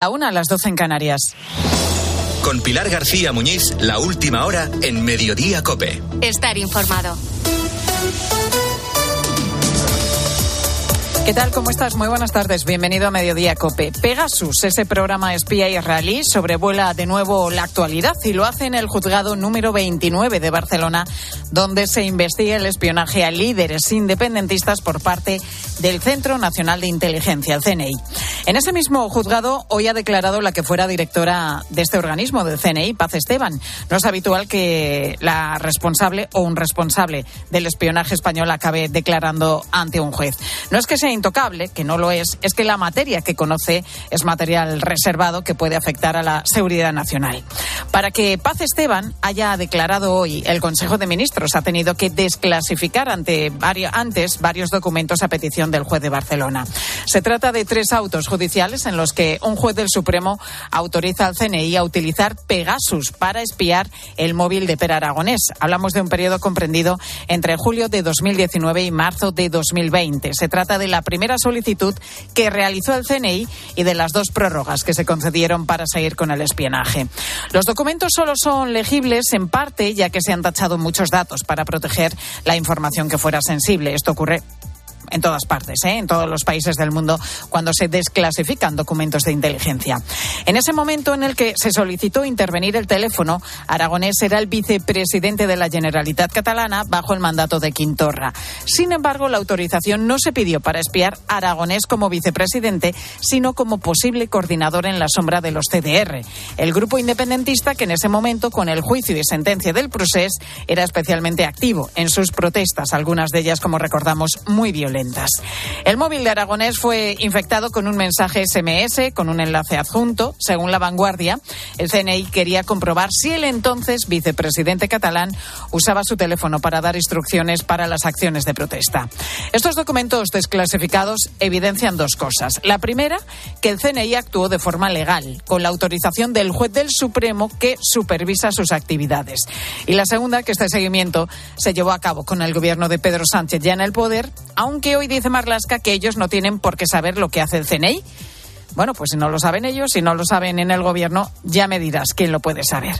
A una a las 12 en Canarias. Con Pilar García Muñiz, la última hora en Mediodía Cope. Estar informado. ¿Qué tal? ¿Cómo estás? Muy buenas tardes. Bienvenido a Mediodía Cope. Pegasus, ese programa espía israelí, sobrevuela de nuevo la actualidad y lo hace en el juzgado número 29 de Barcelona, donde se investiga el espionaje a líderes independentistas por parte del Centro Nacional de Inteligencia, el CNI. En ese mismo juzgado, hoy ha declarado la que fuera directora de este organismo, del CNI, Paz Esteban. No es habitual que la responsable o un responsable del espionaje español acabe declarando ante un juez. No es que sea intocable, que no lo es, es que la materia que conoce es material reservado que puede afectar a la seguridad nacional. Para que Paz Esteban haya declarado hoy, el Consejo de Ministros ha tenido que desclasificar ante antes varios documentos a petición del juez de Barcelona. Se trata de tres autos judiciales en los que un juez del Supremo autoriza al CNI a utilizar Pegasus para espiar el móvil de Per Aragonés. Hablamos de un periodo comprendido entre julio de 2019 y marzo de 2020. Se trata de la primera solicitud que realizó el CNI y de las dos prórrogas que se concedieron para seguir con el espionaje. Los documentos solo son legibles en parte, ya que se han tachado muchos datos para proteger la información que fuera sensible. Esto ocurre en todas partes, ¿eh? en todos los países del mundo, cuando se desclasifican documentos de inteligencia. En ese momento en el que se solicitó intervenir el teléfono, Aragonés era el vicepresidente de la Generalitat Catalana bajo el mandato de Quintorra. Sin embargo, la autorización no se pidió para espiar a Aragonés como vicepresidente, sino como posible coordinador en la sombra de los CDR. El grupo independentista que en ese momento, con el juicio y sentencia del procés, era especialmente activo en sus protestas, algunas de ellas, como recordamos, muy violentas. El móvil de Aragonés fue infectado con un mensaje SMS con un enlace adjunto. Según la vanguardia, el CNI quería comprobar si el entonces vicepresidente catalán usaba su teléfono para dar instrucciones para las acciones de protesta. Estos documentos desclasificados evidencian dos cosas. La primera, que el CNI actuó de forma legal, con la autorización del juez del Supremo que supervisa sus actividades. Y la segunda, que este seguimiento se llevó a cabo con el gobierno de Pedro Sánchez ya en el poder, aunque hoy dice Marlasca que ellos no tienen por qué saber lo que hace el CNI. Bueno, pues si no lo saben ellos, si no lo saben en el gobierno, ya me dirás quién lo puede saber.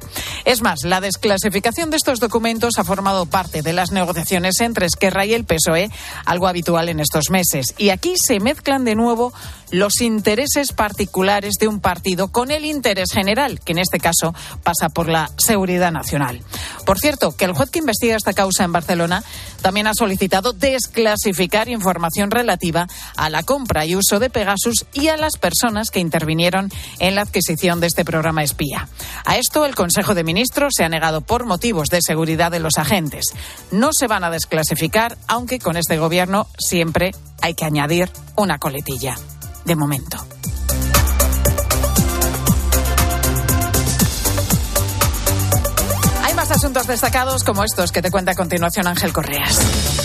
Es más, la desclasificación de estos documentos ha formado parte de las negociaciones entre Esquerra y el PSOE, algo habitual en estos meses. Y aquí se mezclan de nuevo los intereses particulares de un partido con el interés general, que en este caso pasa por la seguridad nacional. Por cierto, que el juez que investiga esta causa en Barcelona también ha solicitado desclasificar información relativa a la compra y uso de Pegasus y a las personas que intervinieron en la adquisición de este programa espía. A esto el Consejo de Ministros se ha negado por motivos de seguridad de los agentes. No se van a desclasificar, aunque con este gobierno siempre hay que añadir una coletilla de momento. Hay más asuntos destacados como estos que te cuenta a continuación Ángel Correas.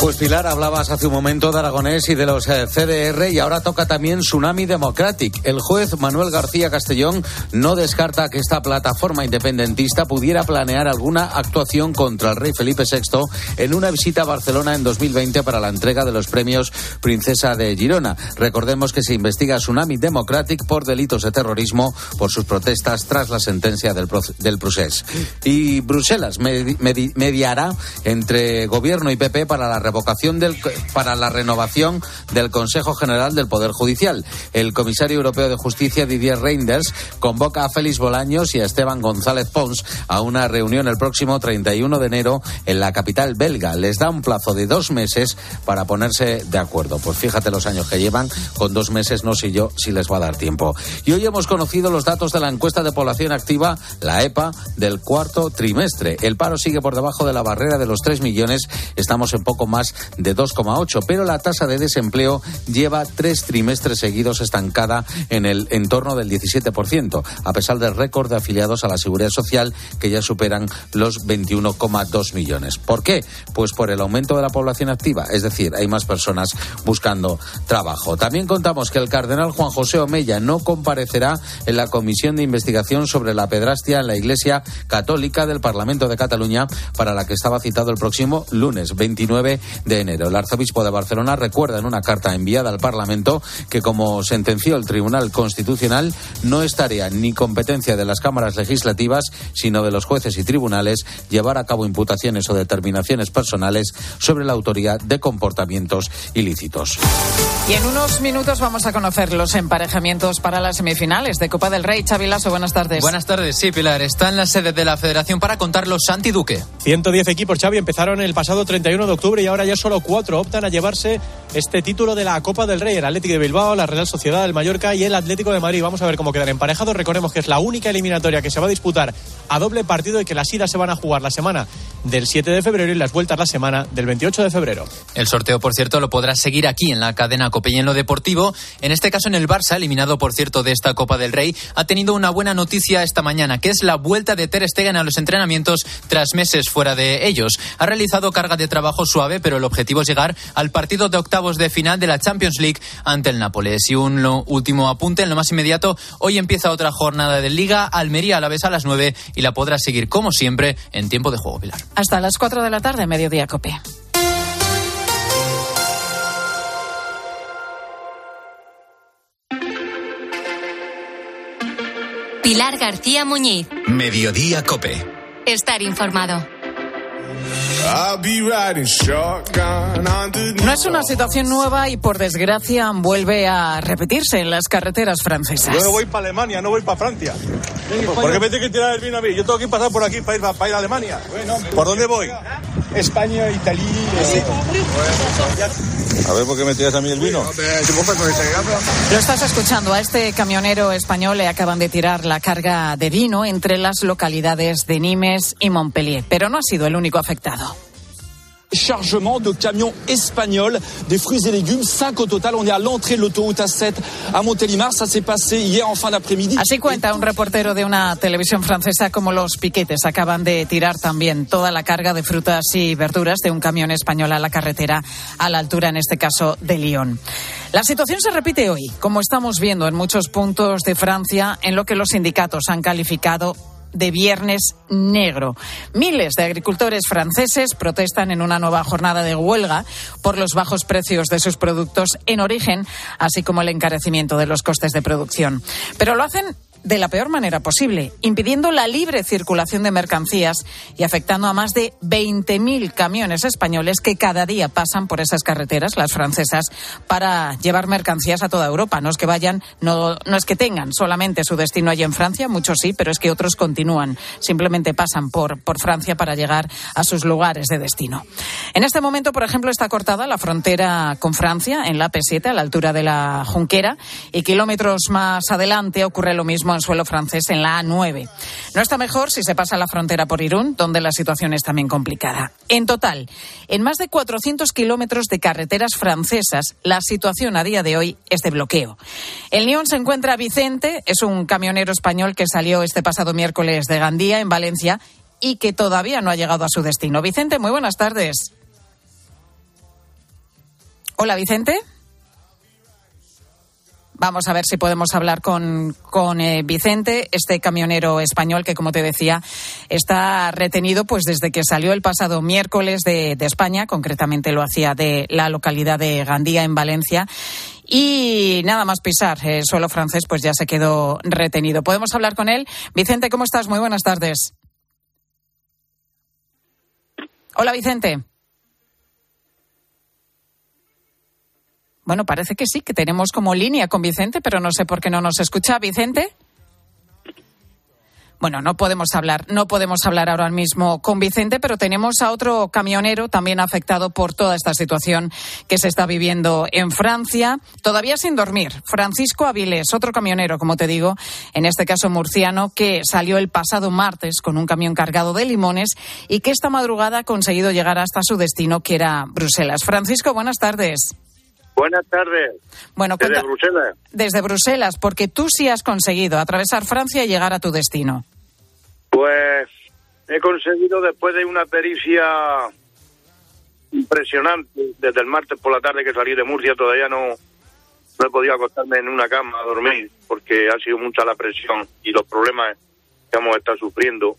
Pues Pilar, hablabas hace un momento de Aragonés y de los eh, CDR y ahora toca también Tsunami Democratic. El juez Manuel García Castellón no descarta que esta plataforma independentista pudiera planear alguna actuación contra el rey Felipe VI en una visita a Barcelona en 2020 para la entrega de los premios Princesa de Girona. Recordemos que se investiga Tsunami Democratic por delitos de terrorismo por sus protestas tras la sentencia del, del procés. Y Bruselas mediará entre gobierno y PP para la revocación del, para la renovación del Consejo General del Poder Judicial. El comisario europeo de Justicia, Didier Reinders, convoca a Félix Bolaños y a Esteban González Pons a una reunión el próximo 31 de enero en la capital belga. Les da un plazo de dos meses para ponerse de acuerdo. Pues fíjate los años que llevan, con dos meses no sé yo si les va a dar tiempo. Y hoy hemos conocido los datos de la encuesta de población activa, la EPA, del cuarto trimestre. El paro sigue por debajo de la barrera de los 3 millones. Estamos en poco más de 2,8, pero la tasa de desempleo lleva tres trimestres seguidos estancada en el entorno del 17%, a pesar del récord de afiliados a la Seguridad Social que ya superan los 21,2 millones. ¿Por qué? Pues por el aumento de la población activa, es decir, hay más personas buscando trabajo. También contamos que el cardenal Juan José Omeya no comparecerá en la comisión de investigación sobre la pedrastia en la Iglesia Católica del Parlamento de Cataluña, para la que estaba citado el próximo lunes 29 de enero. El arzobispo de Barcelona recuerda en una carta enviada al Parlamento que, como sentenció el Tribunal Constitucional, no es tarea ni competencia de las cámaras legislativas, sino de los jueces y tribunales llevar a cabo imputaciones o determinaciones personales sobre la autoría de comportamientos ilícitos. Y en unos minutos vamos a conocer los emparejamientos para las semifinales de Copa del Rey. Xavi Lasso, buenas tardes. Buenas tardes, sí, Pilar. Está en la sede de la Federación para contarlo Santi Duque. 110 equipos, Xavi, empezaron el pasado 31 de octubre y ahora ya solo cuatro optan a llevarse este título de la Copa del Rey. El Atlético de Bilbao, la Real Sociedad del Mallorca y el Atlético de Madrid. Vamos a ver cómo quedan emparejados. Recordemos que es la única eliminatoria que se va a disputar a doble partido y que las idas se van a jugar la semana del 7 de febrero y las vueltas la semana del 28 de febrero. El sorteo, por cierto, lo podrás seguir aquí en la cadena Cope deportivo. En este caso, en el Barça, eliminado, por cierto, de esta Copa del Rey, ha tenido una buena noticia esta mañana, que es la vuelta de Ter Stegen a los entrenamientos tras meses fuera de ellos. Ha realizado carga de trabajo suave, pero el objetivo es llegar al partido de octavos de final de la Champions League ante el Nápoles. Y un último apunte, en lo más inmediato, hoy empieza otra jornada de Liga, Almería a la vez a las 9 y la podrás seguir, como siempre, en tiempo de juego, Pilar. Hasta las 4 de la tarde, mediodía Cope. Pilar García Muñiz. Mediodía Cope. Estar informado. No es una situación nueva y por desgracia vuelve a repetirse en las carreteras francesas. Yo no voy para Alemania, no voy para Francia. ¿Por qué me tiene que tirar el vino a mí? Yo tengo que pasar por aquí para ir, para ir a Alemania. ¿Por dónde voy? España, Italia. A ver, ¿por qué me tiras a mí el vino? Lo estás escuchando. A este camionero español le acaban de tirar la carga de vino entre las localidades de Nimes y Montpellier, pero no ha sido el único afectado. De camions espagnols, des fruits et légumes, 5 au total. On est à l'entrée de l'autoroute A7 à Montélimar. Ça s'est passé hier en fin d'après-midi. Así cuenta un reportero de una televisión francesa como los piquetes acaban de tirar también toda la carga de frutas y verduras de un camión español a la carretera a la altura, en este caso, de Lyon. La situación se repite hoy, como estamos viendo en muchos puntos de Francia, en lo que los sindicatos han calificado de Viernes Negro. Miles de agricultores franceses protestan en una nueva jornada de huelga por los bajos precios de sus productos en origen, así como el encarecimiento de los costes de producción. Pero lo hacen de la peor manera posible, impidiendo la libre circulación de mercancías y afectando a más de 20.000 camiones españoles que cada día pasan por esas carreteras, las francesas, para llevar mercancías a toda Europa. No es que vayan, no, no es que tengan solamente su destino allí en Francia, muchos sí, pero es que otros continúan, simplemente pasan por, por Francia para llegar a sus lugares de destino. En este momento, por ejemplo, está cortada la frontera con Francia en la P7 a la altura de la Junquera y kilómetros más adelante ocurre lo mismo en suelo francés en la A9. No está mejor si se pasa la frontera por Irún, donde la situación es también complicada. En total, en más de 400 kilómetros de carreteras francesas, la situación a día de hoy es de bloqueo. En Lyon se encuentra Vicente, es un camionero español que salió este pasado miércoles de Gandía, en Valencia, y que todavía no ha llegado a su destino. Vicente, muy buenas tardes. Hola, Vicente. Vamos a ver si podemos hablar con, con eh, Vicente, este camionero español que, como te decía, está retenido pues desde que salió el pasado miércoles de, de España, concretamente lo hacía de la localidad de Gandía, en Valencia. Y nada más pisar el suelo francés, pues ya se quedó retenido. ¿Podemos hablar con él? Vicente, ¿cómo estás? Muy buenas tardes. Hola, Vicente. Bueno, parece que sí, que tenemos como línea con Vicente, pero no sé por qué no nos escucha. Vicente. Bueno, no podemos hablar, no podemos hablar ahora mismo con Vicente, pero tenemos a otro camionero también afectado por toda esta situación que se está viviendo en Francia, todavía sin dormir. Francisco Avilés, otro camionero, como te digo, en este caso murciano, que salió el pasado martes con un camión cargado de limones y que esta madrugada ha conseguido llegar hasta su destino, que era Bruselas. Francisco, buenas tardes. Buenas tardes. Bueno, Desde Bruselas. desde Bruselas, porque tú sí has conseguido atravesar Francia y llegar a tu destino. Pues he conseguido después de una pericia impresionante desde el martes por la tarde que salí de Murcia todavía no no he podido acostarme en una cama a dormir porque ha sido mucha la presión y los problemas que hemos estado sufriendo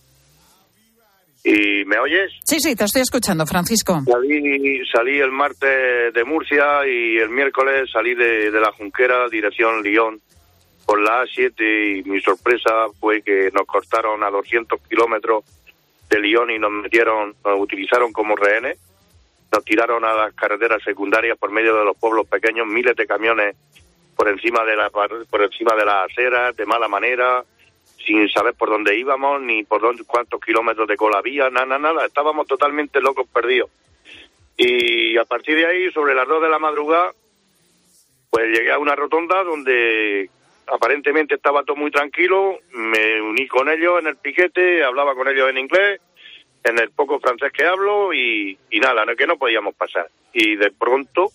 ¿Y me oyes? Sí, sí, te estoy escuchando, Francisco. Salí, salí el martes de Murcia y el miércoles salí de, de la Junquera, dirección Lyon, por la A7 y mi sorpresa fue que nos cortaron a 200 kilómetros de Lyon y nos metieron, nos utilizaron como rehenes, nos tiraron a las carreteras secundarias por medio de los pueblos pequeños, miles de camiones por encima de la por encima de las aceras, de mala manera, sin saber por dónde íbamos, ni por dónde, cuántos kilómetros de cola había, nada, nada, estábamos totalmente locos perdidos. Y a partir de ahí, sobre las dos de la madrugada, pues llegué a una rotonda donde aparentemente estaba todo muy tranquilo, me uní con ellos en el piquete, hablaba con ellos en inglés, en el poco francés que hablo y, y nada, que no podíamos pasar. Y de pronto,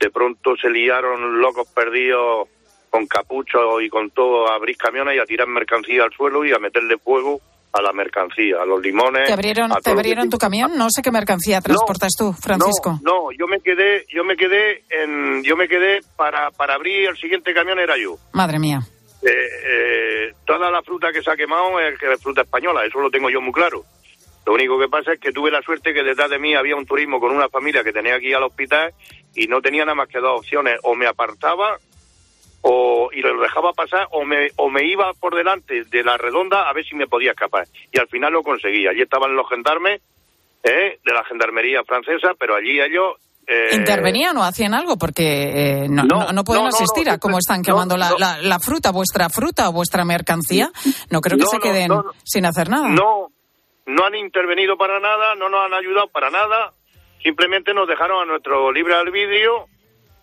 de pronto se liaron locos perdidos con capucho y con todo a abrir camiones y a tirar mercancía al suelo y a meterle fuego a la mercancía, a los limones. ¿Te abrieron, ¿te abrieron tu camión? No sé qué mercancía transportas tú, Francisco. No, no, yo me quedé, yo me quedé en, yo me quedé para, para abrir el siguiente camión era yo. Madre mía. Eh, eh, toda la fruta que se ha quemado es, es fruta española, eso lo tengo yo muy claro. Lo único que pasa es que tuve la suerte que detrás de mí había un turismo con una familia que tenía aquí al hospital y no tenía nada más que dos opciones, o me apartaba o, y lo dejaba pasar o me, o me iba por delante de la redonda a ver si me podía escapar. Y al final lo conseguí. Allí estaban los gendarmes ¿eh? de la gendarmería francesa, pero allí ellos... Eh, ¿Intervenían o hacían algo? Porque eh, no, no, no, pueden asistir a cómo están quemando la, la, la, fruta, vuestra fruta o vuestra mercancía. No creo que se queden sin hacer nada. No, no han intervenido para nada, no nos han ayudado para nada. Simplemente nos dejaron a nuestro libre albedrío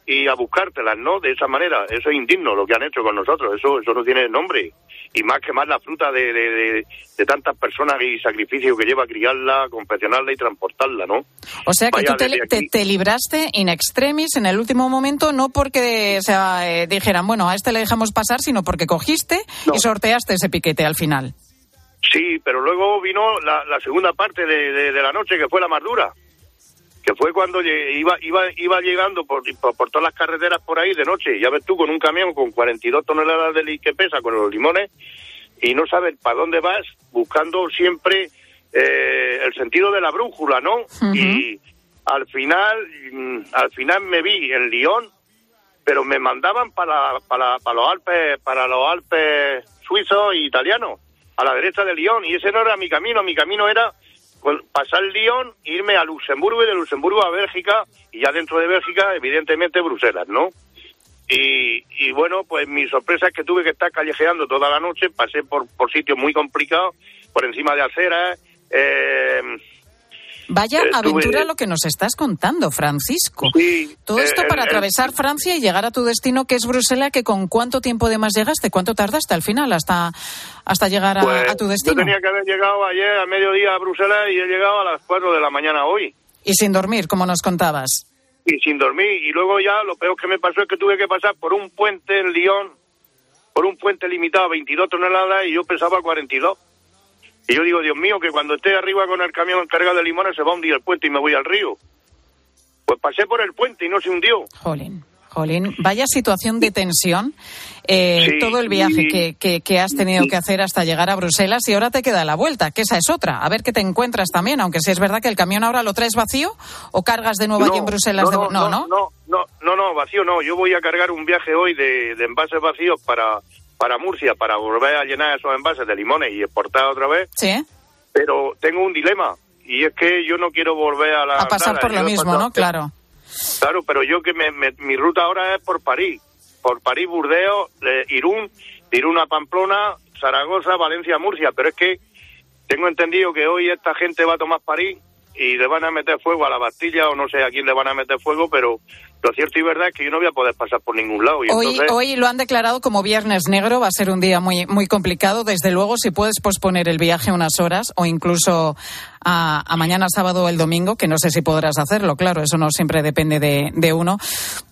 y a buscártelas, ¿no? De esa manera. Eso es indigno lo que han hecho con nosotros. Eso eso no tiene nombre. Y más que más la fruta de, de, de, tantas personas y sacrificio que lleva criarla, confeccionarla y transportarla, ¿no? O sea que tú te, te, te, libraste in extremis en el último momento, no porque o sea, eh, dijeran, bueno, a este le dejamos pasar, sino porque cogiste no. y sorteaste ese piquete al final. Sí, pero luego vino la, la segunda parte de, de la noche, que fue la más dura que fue cuando iba iba iba llegando por, por, por, todas las carreteras por ahí de noche, ya ves tú con un camión con 42 toneladas de que pesa con los limones y no sabes para dónde vas buscando siempre eh, el sentido de la brújula, ¿no? Uh -huh. Y al final al final me vi en Lyon, pero me mandaban para para, para los Alpes para los Alpes suizos e italianos, a la derecha de Lyon y ese no era mi camino, mi camino era pasar Lyon, irme a Luxemburgo y de Luxemburgo a Bélgica y ya dentro de Bélgica, evidentemente, Bruselas, ¿no? Y, y bueno, pues mi sorpresa es que tuve que estar callejeando toda la noche, pasé por, por sitios muy complicados, por encima de aceras, eh, Vaya aventura lo que nos estás contando, Francisco. Sí, Todo esto eh, para eh, atravesar Francia y llegar a tu destino, que es Bruselas, que con cuánto tiempo de más llegaste, cuánto tardaste al final hasta, hasta llegar a, pues, a tu destino. Yo tenía que haber llegado ayer a mediodía a Bruselas y he llegado a las 4 de la mañana hoy. Y sin dormir, como nos contabas. Y sin dormir. Y luego ya lo peor que me pasó es que tuve que pasar por un puente en Lyon, por un puente limitado a 22 toneladas y yo pesaba 42. Y yo digo, Dios mío, que cuando esté arriba con el camión cargado de limones se va a hundir el puente y me voy al río. Pues pasé por el puente y no se hundió. Jolín. Jolín, vaya situación de tensión. Eh, sí, todo el viaje que, que, que, has tenido que hacer hasta llegar a Bruselas y ahora te queda la vuelta, que esa es otra. A ver qué te encuentras también, aunque si es verdad que el camión ahora lo traes vacío o cargas de nuevo no, allí en Bruselas. No, de... no, no, no, no, no, no, no, vacío no. Yo voy a cargar un viaje hoy de, de envases vacíos para, para Murcia, para volver a llenar esos envases de limones y exportar otra vez. Sí pero tengo un dilema y es que yo no quiero volver a la a pasar nada, por lo mismo, ¿no? Claro. Claro, pero yo que me, me, mi ruta ahora es por París, por París, Burdeos, eh, Irún, Irún a Pamplona, Zaragoza, Valencia, Murcia, pero es que tengo entendido que hoy esta gente va a tomar París y le van a meter fuego a la Bastilla o no sé a quién le van a meter fuego, pero lo cierto y verdad es que yo no voy a poder pasar por ningún lado. Y hoy, entonces... hoy lo han declarado como Viernes Negro, va a ser un día muy, muy complicado. Desde luego, si puedes posponer el viaje unas horas o incluso a, a, mañana sábado o el domingo, que no sé si podrás hacerlo, claro, eso no siempre depende de, de uno,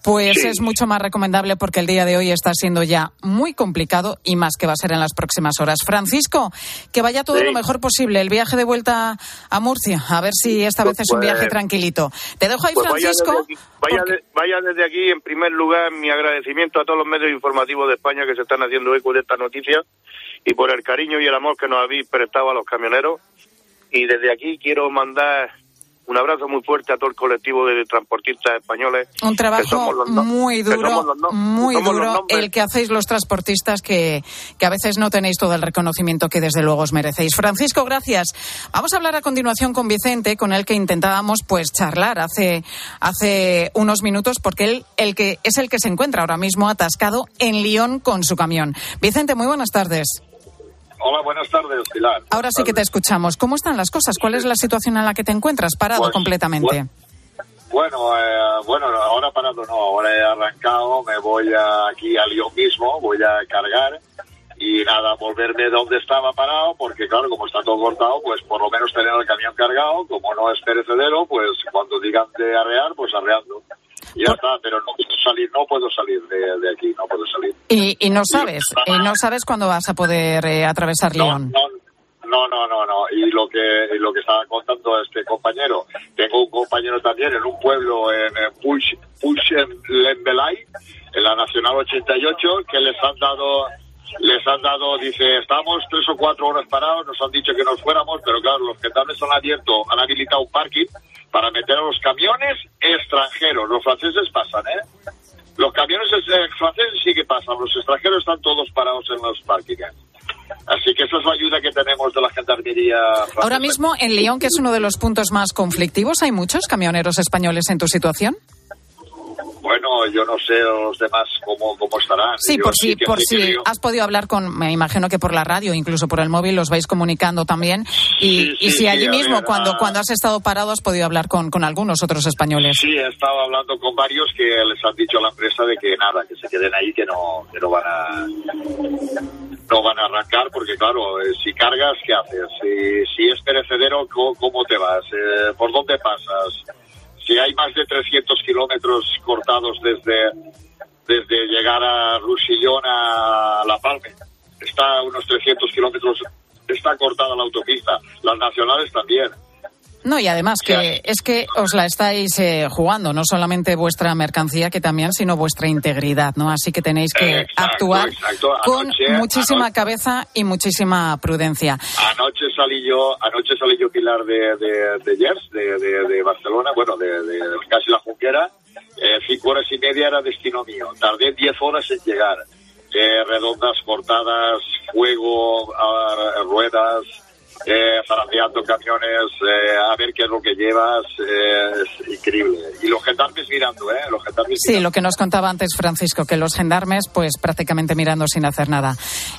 pues sí. es mucho más recomendable porque el día de hoy está siendo ya muy complicado y más que va a ser en las próximas horas. Francisco, que vaya todo sí. lo mejor posible, el viaje de vuelta a Murcia, a ver si esta vez es un pues, viaje tranquilito. Te dejo ahí, pues Francisco. Vaya, desde aquí, vaya, porque... de, vaya desde aquí, en primer lugar, mi agradecimiento a todos los medios informativos de España que se están haciendo eco de esta noticia y por el cariño y el amor que nos habéis prestado a los camioneros y desde aquí quiero mandar un abrazo muy fuerte a todo el colectivo de transportistas españoles. Un trabajo muy duro, muy duro el que hacéis los transportistas que, que a veces no tenéis todo el reconocimiento que desde luego os merecéis. Francisco, gracias. Vamos a hablar a continuación con Vicente, con el que intentábamos pues charlar hace, hace unos minutos, porque él el que, es el que se encuentra ahora mismo atascado en Lyon con su camión. Vicente, muy buenas tardes. Hola, buenas tardes, Pilar. Ahora sí que te escuchamos. ¿Cómo están las cosas? ¿Cuál es la situación en la que te encuentras? ¿Parado pues, completamente? Bueno, eh, bueno, ahora parado no, ahora he arrancado, me voy aquí a Lyon mismo, voy a cargar y nada, volverme donde estaba parado, porque claro, como está todo cortado, pues por lo menos tener el camión cargado, como no es perecedero, pues cuando digan de arrear, pues arreando. Ya está, pero no puedo salir, no puedo salir de, aquí, no puedo salir. Y, y no sabes, y no sabes cuándo vas a poder eh, atravesar León. No, no, no, no, Y lo que lo que estaba contando este compañero, tengo un compañero también en un pueblo en Push, Push Lembelay, en la Nacional 88, que les han dado les han dado, dice, estamos tres o cuatro horas parados, nos han dicho que nos fuéramos, pero claro, los también han abierto, han habilitado un parking para meter a los camiones extranjeros. Los franceses pasan, ¿eh? Los camiones eh, franceses sí que pasan, los extranjeros están todos parados en los parkings. Así que esa es la ayuda que tenemos de la gendarmería. Ahora mismo en Lyon, que es uno de los puntos más conflictivos, ¿hay muchos camioneros españoles en tu situación? Bueno, yo no sé los demás cómo, cómo estarán. Sí, por si, por si has podido hablar con, me imagino que por la radio, incluso por el móvil, los vais comunicando también. Y, y si allí mismo, cuando, ah. cuando has estado parado, has podido hablar con, con algunos otros españoles. Sí, he estado hablando con varios que les han dicho a la empresa de que nada, que se queden ahí, que no, que no van a no van a arrancar porque claro, eh, si cargas, ¿qué haces? Si, si es perecedero, ¿cómo, te vas? Eh, ¿Por dónde pasas? Si hay más de 300 kilómetros cortados desde, desde llegar a Rusillón a La Palme, está a unos 300 kilómetros, está cortada la autopista, las nacionales también. No, y además que es que os la estáis eh, jugando, no solamente vuestra mercancía, que también, sino vuestra integridad, ¿no? Así que tenéis que actuar con muchísima cabeza y muchísima prudencia. Anoche salí yo, anoche salí yo Pilar de, de, de Gers, de, de, Barcelona, bueno, de, casi la Junquera, eh, cinco horas y media era destino mío. Tardé diez horas en llegar. Eh, redondas cortadas, fuego, ruedas, eh, camiones, eh, a ver qué es lo que llevas, eh, es increíble. Y los gendarmes mirando, ¿eh? Los gendarmes sí, lo que nos contaba antes Francisco, que los gendarmes, pues prácticamente mirando sin hacer nada.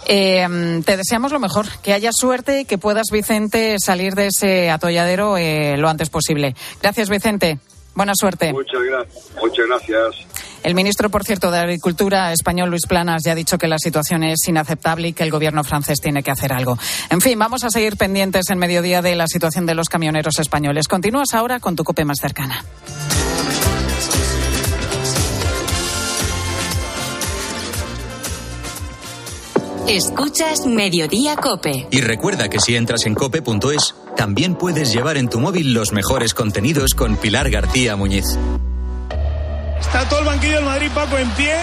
Eh, te deseamos lo mejor, que haya suerte y que puedas, Vicente, salir de ese atolladero lo antes posible. Gracias, Vicente. Buena suerte. Muchas gracias. Muchas gracias. El ministro, por cierto, de Agricultura español, Luis Planas, ya ha dicho que la situación es inaceptable y que el gobierno francés tiene que hacer algo. En fin, vamos a seguir pendientes en mediodía de la situación de los camioneros españoles. Continúas ahora con tu cope más cercana. Escuchas Mediodía Cope. Y recuerda que si entras en cope.es, también puedes llevar en tu móvil los mejores contenidos con Pilar García Muñiz. Está todo el banquillo del Madrid, Paco, en pie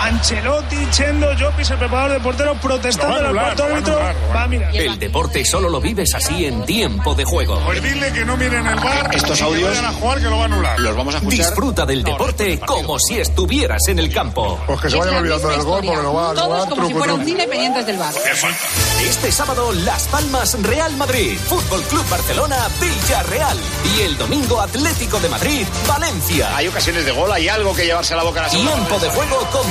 Ancelotti, Chendo, Jopis, el preparador de portero, protestando en el cuarto árbitro. Va, mira. El deporte solo lo vives así en tiempo de juego. Pues dile que no miren el bar. Estos audios. a jugar que lo va a anular. Los vamos a escuchar. Disfruta del deporte como si estuvieras en el campo. Pues que se vayan olvidando del gol porque lo va a Todos como si fuera un cine pendientes del bar. Este sábado, Las Palmas Real Madrid. Fútbol Club Barcelona Villarreal. Y el domingo, Atlético de Madrid Valencia. Hay ocasiones de gol, hay algo que llevarse a la boca a la Tiempo de juego con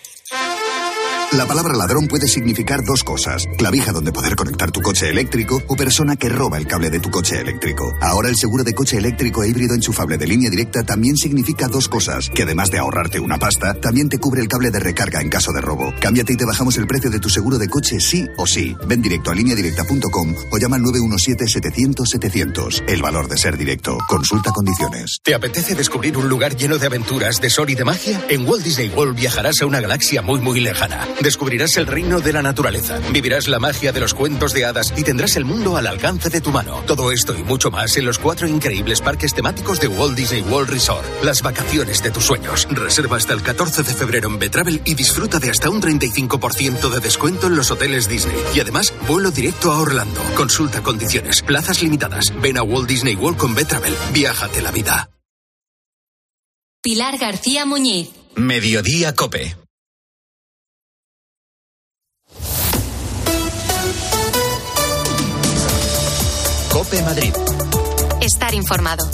La palabra ladrón puede significar dos cosas. Clavija donde poder conectar tu coche eléctrico o persona que roba el cable de tu coche eléctrico. Ahora el seguro de coche eléctrico e híbrido enchufable de línea directa también significa dos cosas. Que además de ahorrarte una pasta, también te cubre el cable de recarga en caso de robo. Cámbiate y te bajamos el precio de tu seguro de coche sí o sí. Ven directo a lineadirecta.com o llama al 917-700-700. El valor de ser directo. Consulta condiciones. ¿Te apetece descubrir un lugar lleno de aventuras, de sol y de magia? En Walt Disney World viajarás a una galaxia muy muy lejana Descubrirás el reino de la naturaleza, vivirás la magia de los cuentos de hadas y tendrás el mundo al alcance de tu mano. Todo esto y mucho más en los cuatro increíbles parques temáticos de Walt Disney World Resort. Las vacaciones de tus sueños. Reserva hasta el 14 de febrero en Betravel y disfruta de hasta un 35% de descuento en los hoteles Disney. Y además, vuelo directo a Orlando. Consulta condiciones, plazas limitadas. Ven a Walt Disney World con Betravel. Viájate la vida. Pilar García Muñiz. Mediodía Cope. Cope Madrid. Estar informado.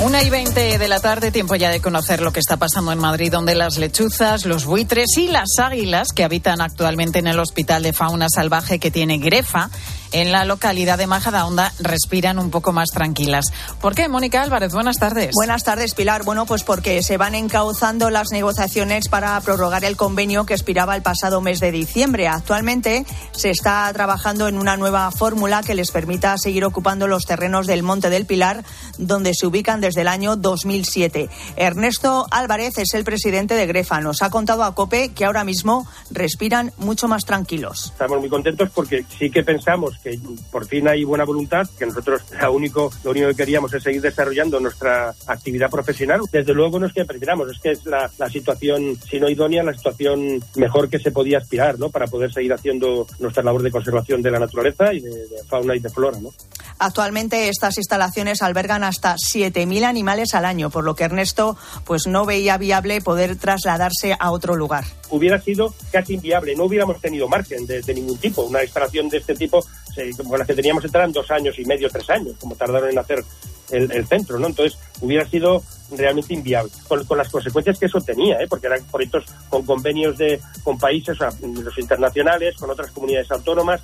Una y veinte de la tarde, tiempo ya de conocer lo que está pasando en Madrid, donde las lechuzas, los buitres y las águilas que habitan actualmente en el Hospital de Fauna Salvaje que tiene Grefa en la localidad de Majadahonda respiran un poco más tranquilas. ¿Por qué, Mónica Álvarez? Buenas tardes. Buenas tardes, Pilar. Bueno, pues porque se van encauzando las negociaciones para prorrogar el convenio que expiraba el pasado mes de diciembre. Actualmente se está trabajando en una nueva fórmula que les permita seguir ocupando los terrenos del Monte del Pilar, donde se ubican desde el año 2007. Ernesto Álvarez es el presidente de Grefa. Nos ha contado a COPE que ahora mismo respiran mucho más tranquilos. Estamos muy contentos porque sí que pensamos que por fin hay buena voluntad, que nosotros lo único, lo único que queríamos es seguir desarrollando nuestra actividad profesional. Desde luego no es que prefiramos, es que es la, la situación, si no idónea, la situación mejor que se podía aspirar, ¿no? Para poder seguir haciendo nuestra labor de conservación de la naturaleza y de, de fauna y de flora, ¿no? Actualmente estas instalaciones albergan hasta 7.000 animales al año, por lo que Ernesto pues no veía viable poder trasladarse a otro lugar. Hubiera sido casi inviable, no hubiéramos tenido margen de, de ningún tipo. Una instalación de este tipo, se, como la que teníamos en dos años y medio, tres años, como tardaron en hacer el, el centro, ¿no? Entonces hubiera sido realmente inviable, con, las consecuencias que eso tenía, ¿eh? porque eran proyectos con convenios de, con países, los internacionales, con otras comunidades autónomas,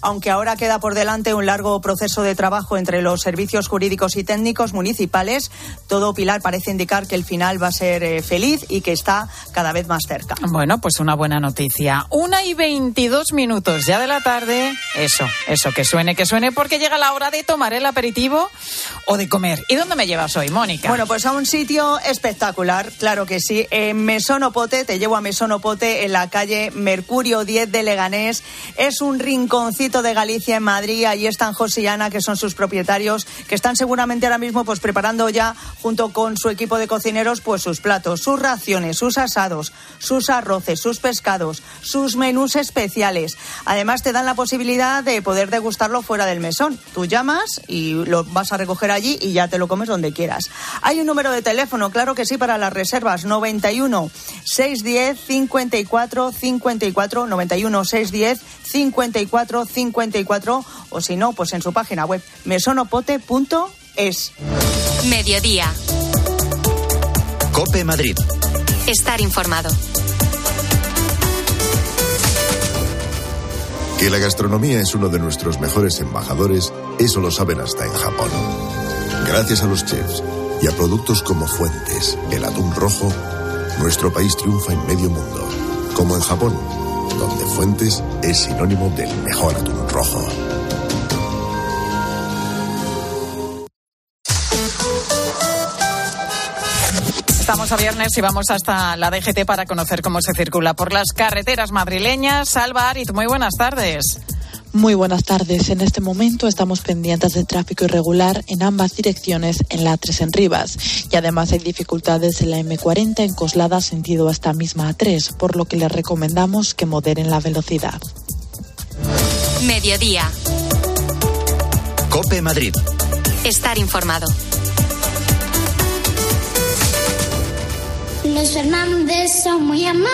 aunque ahora queda por delante un largo proceso de trabajo entre los servicios jurídicos y técnicos municipales, todo Pilar parece indicar que el final va a ser eh, feliz y que está cada vez más cerca. Bueno, pues una buena noticia. Una y veintidós minutos ya de la tarde. Eso, eso, que suene, que suene, porque llega la hora de tomar el aperitivo o de comer. ¿Y dónde me llevas hoy, Mónica? Bueno, pues a un sitio espectacular, claro que sí. En Mesonopote, te llevo a Mesonopote en la calle Mercurio 10 de Leganés. Es un rinconcito de Galicia en Madrid. Allí están José y Ana, que son sus propietarios, que están seguramente ahora mismo pues preparando ya junto con su equipo de cocineros pues sus platos, sus raciones, sus asados, sus arroces, sus pescados, sus menús especiales. Además te dan la posibilidad de poder degustarlo fuera del mesón. Tú llamas y lo vas a recoger allí y ya te lo comes donde quieras. Hay un número de teléfono, claro que sí, para las reservas 91 610 54 54 91 610 54 54 o si no, pues en su página web mesonopote.es. Mediodía. Cope Madrid. Estar informado. Que la gastronomía es uno de nuestros mejores embajadores, eso lo saben hasta en Japón. Gracias a los chefs y a productos como Fuentes, el atún rojo, nuestro país triunfa en medio mundo, como en Japón donde Fuentes es sinónimo del mejor atún rojo. Estamos a viernes y vamos hasta la DGT para conocer cómo se circula por las carreteras madrileñas. Salva Arit, muy buenas tardes. Muy buenas tardes. En este momento estamos pendientes de tráfico irregular en ambas direcciones en la A3 en Rivas y además hay dificultades en la M40 en Coslada sentido hasta misma A3, por lo que les recomendamos que moderen la velocidad. Mediodía. Cope Madrid. Estar informado. Los Fernández son muy amables.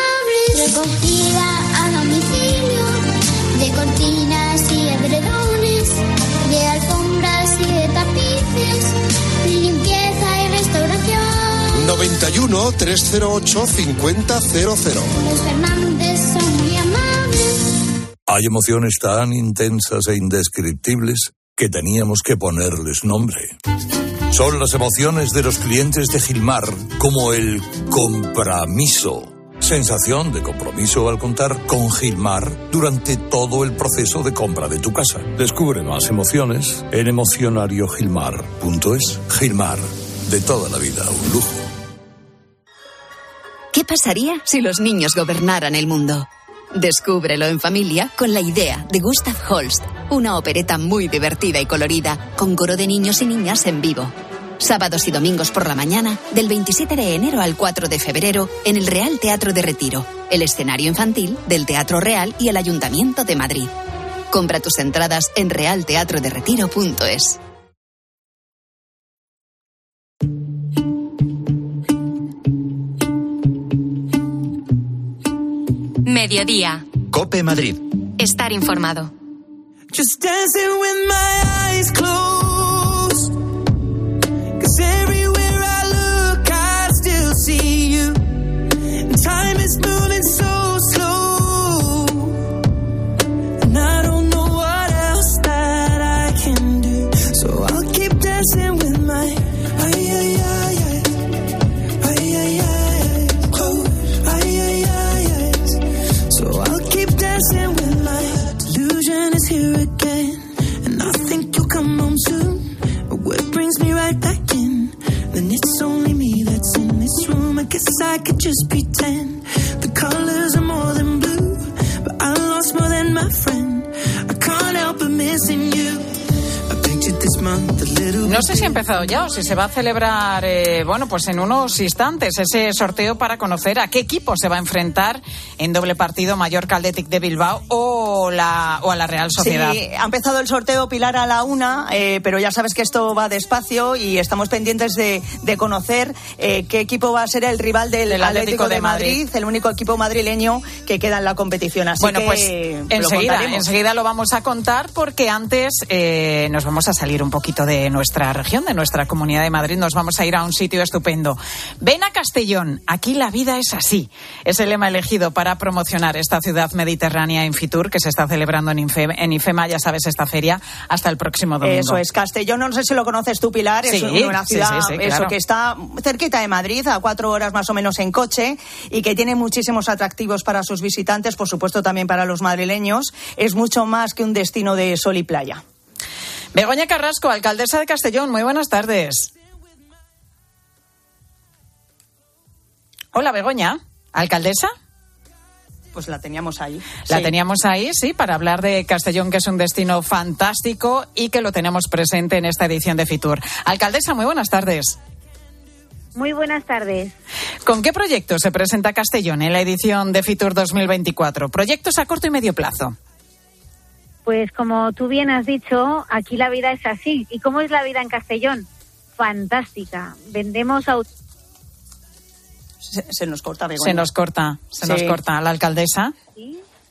Recogida a domicilio de cortinas limpieza y restauración. 91 308 5000. Los Fernández son muy amables. Hay emociones tan intensas e indescriptibles que teníamos que ponerles nombre. Son las emociones de los clientes de Gilmar, como el compromiso. Sensación de compromiso al contar con Gilmar durante todo el proceso de compra de tu casa. Descubre más emociones en emocionariogilmar.es. Gilmar, de toda la vida, un lujo. ¿Qué ¿Qué pasaría si los niños gobernaran el mundo? Descúbrelo en familia con la idea de Gustav Holst, una opereta muy divertida y colorida, con coro de niños y niñas en vivo. Sábados y domingos por la mañana, del 27 de enero al 4 de febrero, en el Real Teatro de Retiro, el escenario infantil del Teatro Real y el Ayuntamiento de Madrid. Compra tus entradas en realteatroderetiro.es. Mediodía. Cope Madrid. Estar informado. Just dancing with my eyes closed. It's only me that's in this room. I guess I could just pretend the colors are more than blue. But I lost more than my friend. I can't help but missing you. I pictured this month No sé si ha empezado ya o si se va a celebrar, eh, bueno, pues en unos instantes ese sorteo para conocer a qué equipo se va a enfrentar en doble partido Mallorca Athletic de Bilbao o, la, o a la Real Sociedad. Sí, ha empezado el sorteo Pilar a la una, eh, pero ya sabes que esto va despacio y estamos pendientes de, de conocer eh, qué equipo va a ser el rival del, Del Atlético de Madrid. el único equipo madrileño que queda en la competición. Así bueno, que pues lo enseguida, contaremos. enseguida lo vamos a contar porque antes eh, nos vamos a salir un poquito de nuestra región, de nuestra comunidad de Madrid. Nos vamos a ir a un sitio estupendo. Ven a Castellón, aquí la vida es así. Es el lema elegido para promocionar esta ciudad mediterránea en Fitur que se está celebrando en, IFEMA, ya sabes, esta feria hasta el próximo domingo. Eso es, Castellón, no sé si lo conoces tú, Pilar, es una ciudad sí, sí, eso, que está cerquita de Madrid, a cuatro horas más o menos en coche, y que tiene muchísimos atractivos para sus visitantes, por supuesto también para los madrileños. Es mucho más que un destino de sol y playa. Begoña Carrasco, alcaldesa de Castellón, muy buenas tardes. Hola, Begoña, alcaldesa. Pues la teníamos ahí. La Sí. teníamos ahí, sí, para hablar de Castellón, que es un destino fantástico y que lo tenemos presente en esta edición de Fitur. Alcaldesa, muy buenas tardes. Muy buenas tardes. ¿Con qué proyecto se presenta Castellón en la edición de Fitur 2024? Proyectos a corto y medio plazo. Pues como tú bien has dicho, aquí la vida es así. ¿Y cómo es la vida en Castellón? Fantástica. Vendemos autos. Se, se nos corta, Begoña. Se nos corta, se nos Sí. corta. La alcaldesa.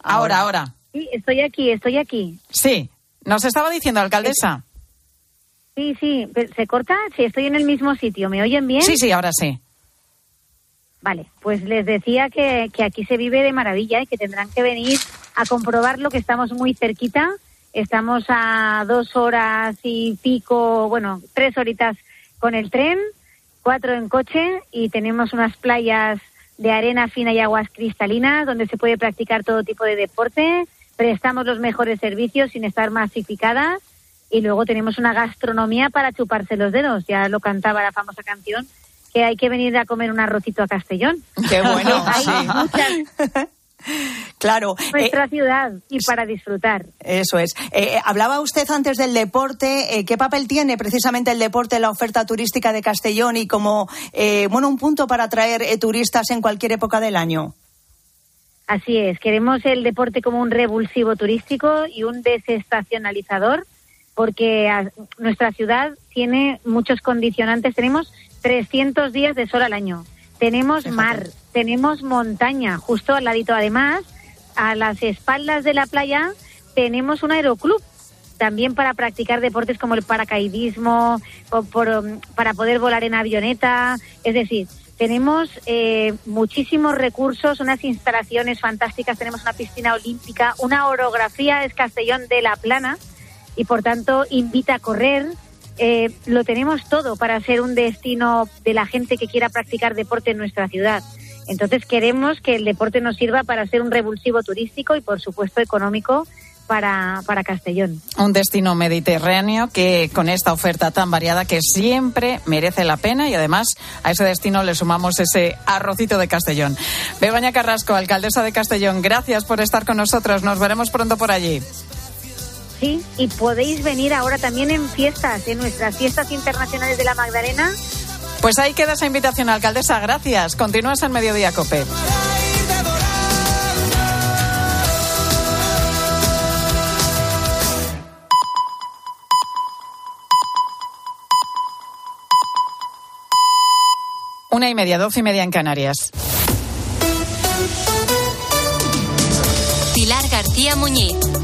Ahora, ahora. Sí, estoy aquí, estoy aquí. Sí, nos estaba diciendo, alcaldesa. Sí, sí. ¿Se corta? Sí, estoy en el mismo sitio. ¿Me oyen bien? Sí, sí, ahora sí. Vale, pues les decía que, que aquí se vive de maravilla y que tendrán que venir a comprobarlo, que estamos muy cerquita. Estamos a dos horas y pico, bueno, tres horitas con el tren, cuatro en coche y tenemos unas playas de arena fina y aguas cristalinas donde se puede practicar todo tipo de deporte. Prestamos los mejores servicios sin estar masificadas y luego tenemos una gastronomía para chuparse los dedos. Ya lo cantaba la famosa canción que hay que venir a comer un arrocito a Castellón. Qué bueno, Hay sí. muchas Claro. nuestra ciudad y para disfrutar. Eso es. Eh, hablaba usted antes del deporte. Eh, ¿Qué papel tiene precisamente el deporte en la oferta turística de Castellón y como eh, bueno un punto para atraer eh, turistas en cualquier época del año? Así es, queremos el deporte como un revulsivo turístico y un desestacionalizador, porque a- nuestra ciudad tiene muchos condicionantes. Tenemos 300 días de sol al año, tenemos mar, tenemos montaña, justo al ladito. Además, a las espaldas de la playa tenemos un aeroclub también para practicar deportes como el paracaidismo, o por, um, para poder volar en avioneta. Es decir, tenemos eh, muchísimos recursos, unas instalaciones fantásticas, tenemos una piscina olímpica, una orografía es Castellón de la Plana y por tanto invita a correr. Eh, lo tenemos todo para ser un destino de la gente que quiera practicar deporte en nuestra ciudad. Entonces queremos que el deporte nos sirva para ser un revulsivo turístico y por supuesto económico para, para Castellón. Un destino mediterráneo que con esta oferta tan variada que siempre merece la pena y además a ese destino le sumamos ese arrocito de Castellón. Bebaña Carrasco, alcaldesa de Castellón, gracias por estar con nosotros. Nos veremos pronto por allí. Sí, y podéis venir ahora también en fiestas, en nuestras fiestas internacionales de la Magdalena. Pues ahí queda esa invitación, alcaldesa. Gracias. Continúas en Mediodía Cope. Una y media, doce y media en Canarias. Pilar García Muñiz.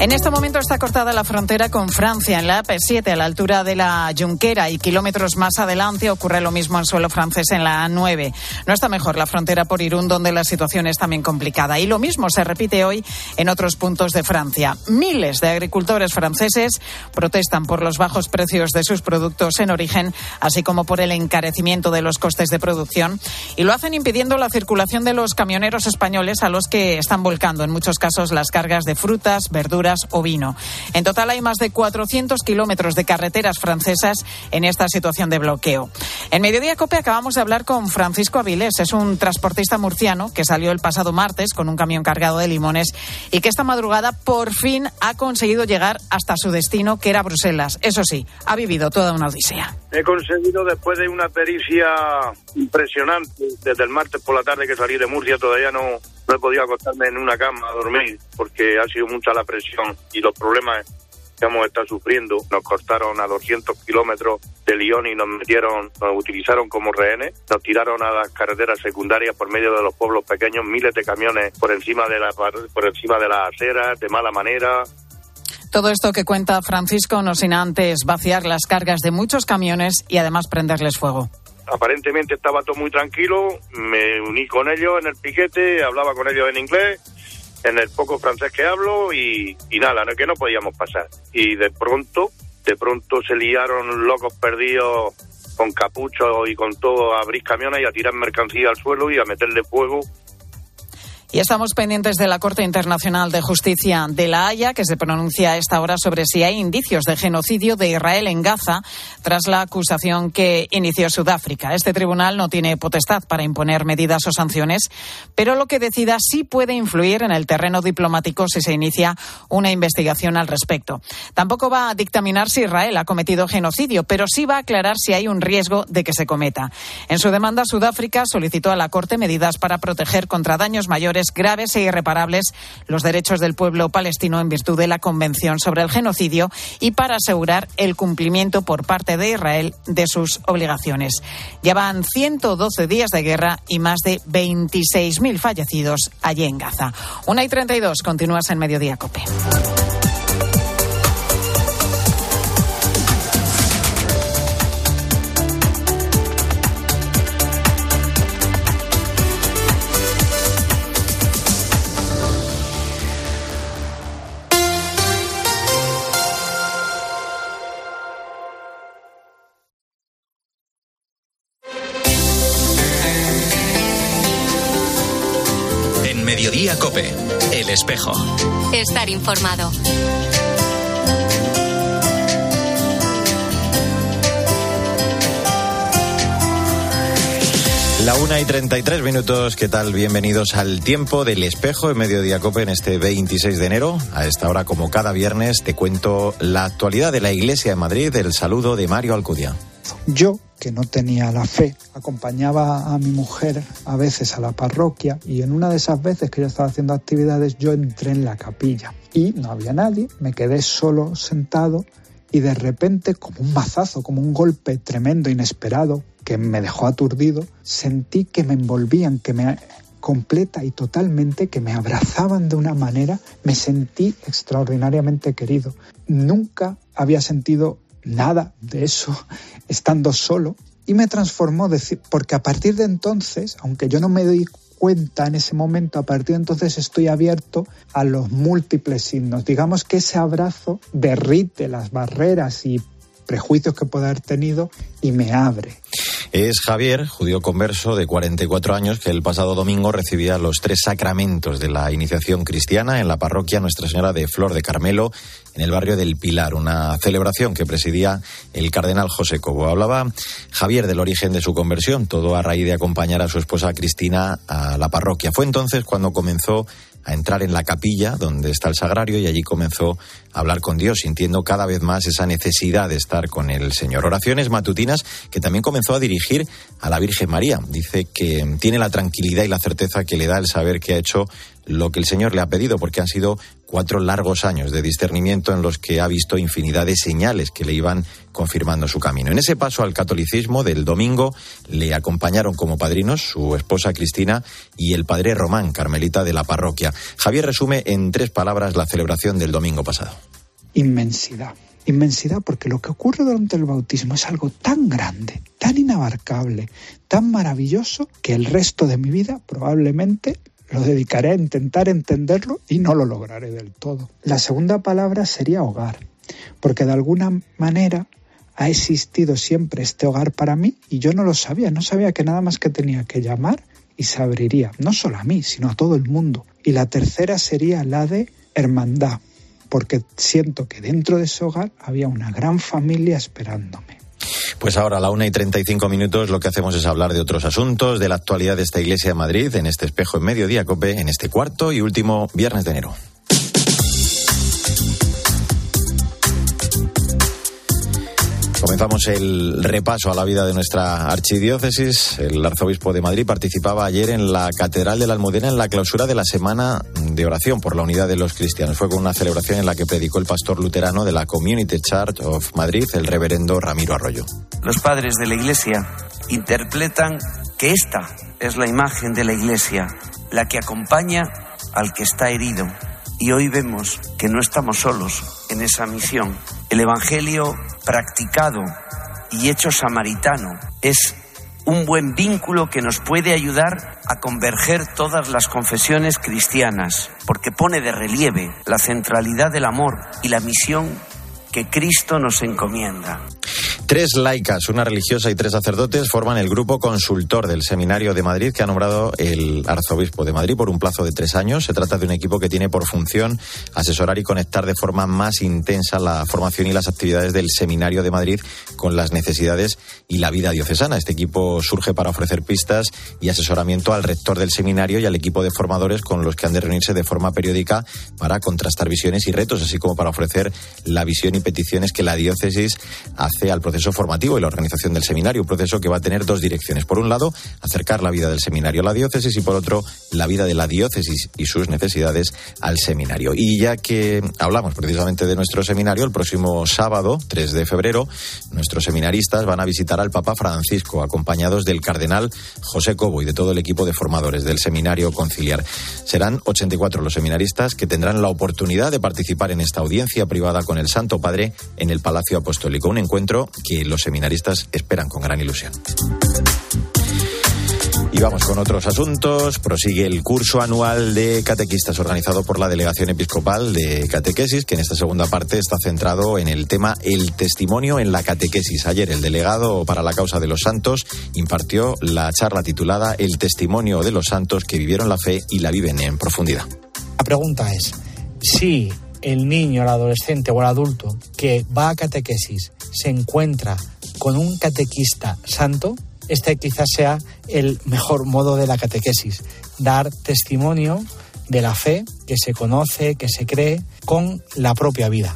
En este momento está cortada la frontera con Francia en la AP7 a la altura de la Junquera y kilómetros más adelante ocurre lo mismo en suelo francés en la A9. No está mejor la frontera por Irún donde la situación es también complicada y lo mismo se repite hoy en otros puntos de Francia. Miles de agricultores franceses protestan por los bajos precios de sus productos en origen, así como por el encarecimiento de los costes de producción y lo hacen impidiendo la circulación de los camioneros españoles a los que están volcando en muchos casos las cargas de frutas, verduras o vino. En total hay más de 400 kilómetros de carreteras francesas en esta situación de bloqueo. En Mediodía Cope acabamos de hablar con Francisco Avilés. Es un transportista murciano que salió el pasado martes con un camión cargado de limones y que esta madrugada por fin ha conseguido llegar hasta su destino, que era Bruselas. Eso sí, ha vivido toda una odisea. He conseguido después de una pericia impresionante desde el martes por la tarde que salí de Murcia todavía no no he podido acostarme en una cama a dormir porque ha sido mucha la presión y los problemas que hemos estado sufriendo. Nos cortaron a 200 kilómetros de Lyon y nos metieron, nos utilizaron como rehenes, nos tiraron a las carreteras secundarias por medio de los pueblos pequeños, miles de camiones por encima de la, por encima de las aceras, de mala manera. Todo esto que cuenta Francisco no sin antes vaciar las cargas de muchos camiones y además prenderles fuego aparentemente estaba todo muy tranquilo, me uní con ellos en el piquete, hablaba con ellos en inglés, en el poco francés que hablo y, y nada, que no podíamos pasar. Y de pronto, de pronto se liaron locos perdidos con capuchos y con todo a abrir camiones y a tirar mercancía al suelo y a meterle fuego y estamos pendientes de la Corte Internacional de Justicia de La Haya, que se pronuncia a esta hora sobre si hay indicios de genocidio de Israel en Gaza tras la acusación que inició Sudáfrica. Este tribunal no tiene potestad para imponer medidas o sanciones, pero lo que decida sí puede influir en el terreno diplomático si se inicia una investigación al respecto. Tampoco va a dictaminar si Israel ha cometido genocidio, pero sí va a aclarar si hay un riesgo de que se cometa. En su demanda, Sudáfrica solicitó a la Corte medidas para proteger contra daños mayores graves e irreparables los derechos del pueblo palestino en virtud de la Convención sobre el Genocidio y para asegurar el cumplimiento por parte de Israel de sus obligaciones. Llevan 112 días de guerra y más de 26.000 fallecidos allí en Gaza. Una y 32, continúas en Mediodía Cope. Informado. La una y 33 minutos, ¿qué tal? Bienvenidos al tiempo del espejo en Mediodía Cope en este 26 de enero. A esta hora, como cada viernes, te cuento la actualidad de la Iglesia de Madrid, el saludo de Mario Alcudia. Yo, que no tenía la fe, acompañaba a mi mujer a veces a la parroquia y en una de esas veces que yo estaba haciendo actividades yo entré en la capilla y no había nadie, me quedé solo sentado y de repente como un mazazo, como un golpe tremendo, inesperado, que me dejó aturdido, sentí que me envolvían, que me completa y totalmente, que me abrazaban de una manera, me sentí extraordinariamente querido. Nunca había sentido nada de eso estando solo y me transformó porque a partir de entonces, aunque yo no me doy cuenta en ese momento, a partir de entonces estoy abierto a los múltiples signos. Digamos que ese abrazo derrite las barreras y prejuicios que pueda haber tenido y me abre. Es Javier, judío converso de 44 años, que el pasado domingo recibía los tres sacramentos de la iniciación cristiana en la parroquia Nuestra Señora de Flor de Carmelo, en el barrio del Pilar, una celebración que presidía el cardenal José Cobo. Hablaba Javier del origen de su conversión, todo a raíz de acompañar a su esposa Cristina a la parroquia. Fue entonces cuando comenzó a entrar en la capilla donde está el sagrario y allí comenzó a hablar con Dios, sintiendo cada vez más esa necesidad de estar con el Señor. Oraciones matutinas que también comenzó a dirigir a la Virgen María. Dice que tiene la tranquilidad y la certeza que le da el saber que ha hecho lo que el Señor le ha pedido, porque han sido cuatro largos años de discernimiento en los que ha visto infinidad de señales que le iban confirmando su camino. En ese paso al catolicismo del domingo le acompañaron como padrinos su esposa Cristina y el padre Román, carmelita de la parroquia. Javier resume en tres palabras la celebración del domingo pasado. Inmensidad. Inmensidad porque lo que ocurre durante el bautismo es algo tan grande, tan inabarcable, tan maravilloso que el resto de mi vida probablemente lo dedicaré a intentar entenderlo y no lo lograré del todo. La segunda palabra sería hogar, porque de alguna manera ha existido siempre este hogar para mí y yo no lo sabía, no sabía que nada más que tenía que llamar y se abriría, no solo a mí, sino a todo el mundo. Y la tercera sería la de hermandad, porque siento que dentro de ese hogar había una gran familia esperándome. Pues ahora a la una y treinta y cinco minutos lo que hacemos es hablar de otros asuntos, de la actualidad de esta iglesia de Madrid, en este espejo en mediodía, COPE, en este cuarto y último viernes de enero. Comenzamos el repaso a la vida de nuestra archidiócesis. El arzobispo de Madrid participaba ayer en la Catedral de la Almudena en la clausura de la Semana de Oración por la Unidad de los Cristianos. Fue con una celebración en la que predicó el pastor luterano de la Community Church of Madrid, el reverendo Ramiro Arroyo. Los padres de la Iglesia interpretan que esta es la imagen de la Iglesia, la que acompaña al que está herido. Y hoy vemos que no estamos solos en esa misión. El Evangelio practicado y hecho samaritano es un buen vínculo que nos puede ayudar a converger todas las confesiones cristianas, porque pone de relieve la centralidad del amor y la misión que Cristo nos encomienda. Tres laicas, una religiosa y tres sacerdotes forman el grupo consultor del Seminario de Madrid que ha nombrado el arzobispo de Madrid por un plazo de tres años. Se trata de un equipo que tiene por función asesorar y conectar de forma más intensa la formación y las actividades del Seminario de Madrid con las necesidades y la vida diocesana. Este equipo surge para ofrecer pistas y asesoramiento al rector del seminario y al equipo de formadores con los que han de reunirse de forma periódica para contrastar visiones y retos, así como para ofrecer la visión y peticiones que la diócesis hace al proceso formativo y la organización del seminario, un proceso que va a tener dos direcciones. Por un lado, acercar la vida del seminario a la diócesis y por otro, la vida de la diócesis y sus necesidades al seminario. Y ya que hablamos precisamente de nuestro seminario, el próximo sábado, 3 de febrero, nuestros seminaristas van a visitar al Papa Francisco, acompañados del cardenal José Cobo y de todo el equipo de formadores del seminario conciliar. Serán 84 los seminaristas que tendrán la oportunidad de participar en esta audiencia privada con el Santo Padre en el Palacio Apostólico. Un encuentro que los seminaristas esperan con gran ilusión. Y vamos con otros asuntos. Prosigue el curso anual de catequistas organizado por la Delegación Episcopal de Catequesis, que en esta segunda parte está centrado en el tema el testimonio en la catequesis. Ayer el delegado para la causa de los santos impartió la charla titulada El testimonio de los santos que vivieron la fe y la viven en profundidad. La pregunta es, si el niño, el adolescente o el adulto que va a catequesis se encuentra con un catequista santo, este quizás sea el mejor modo de la catequesis, dar testimonio de la fe que se conoce, que se cree, con la propia vida.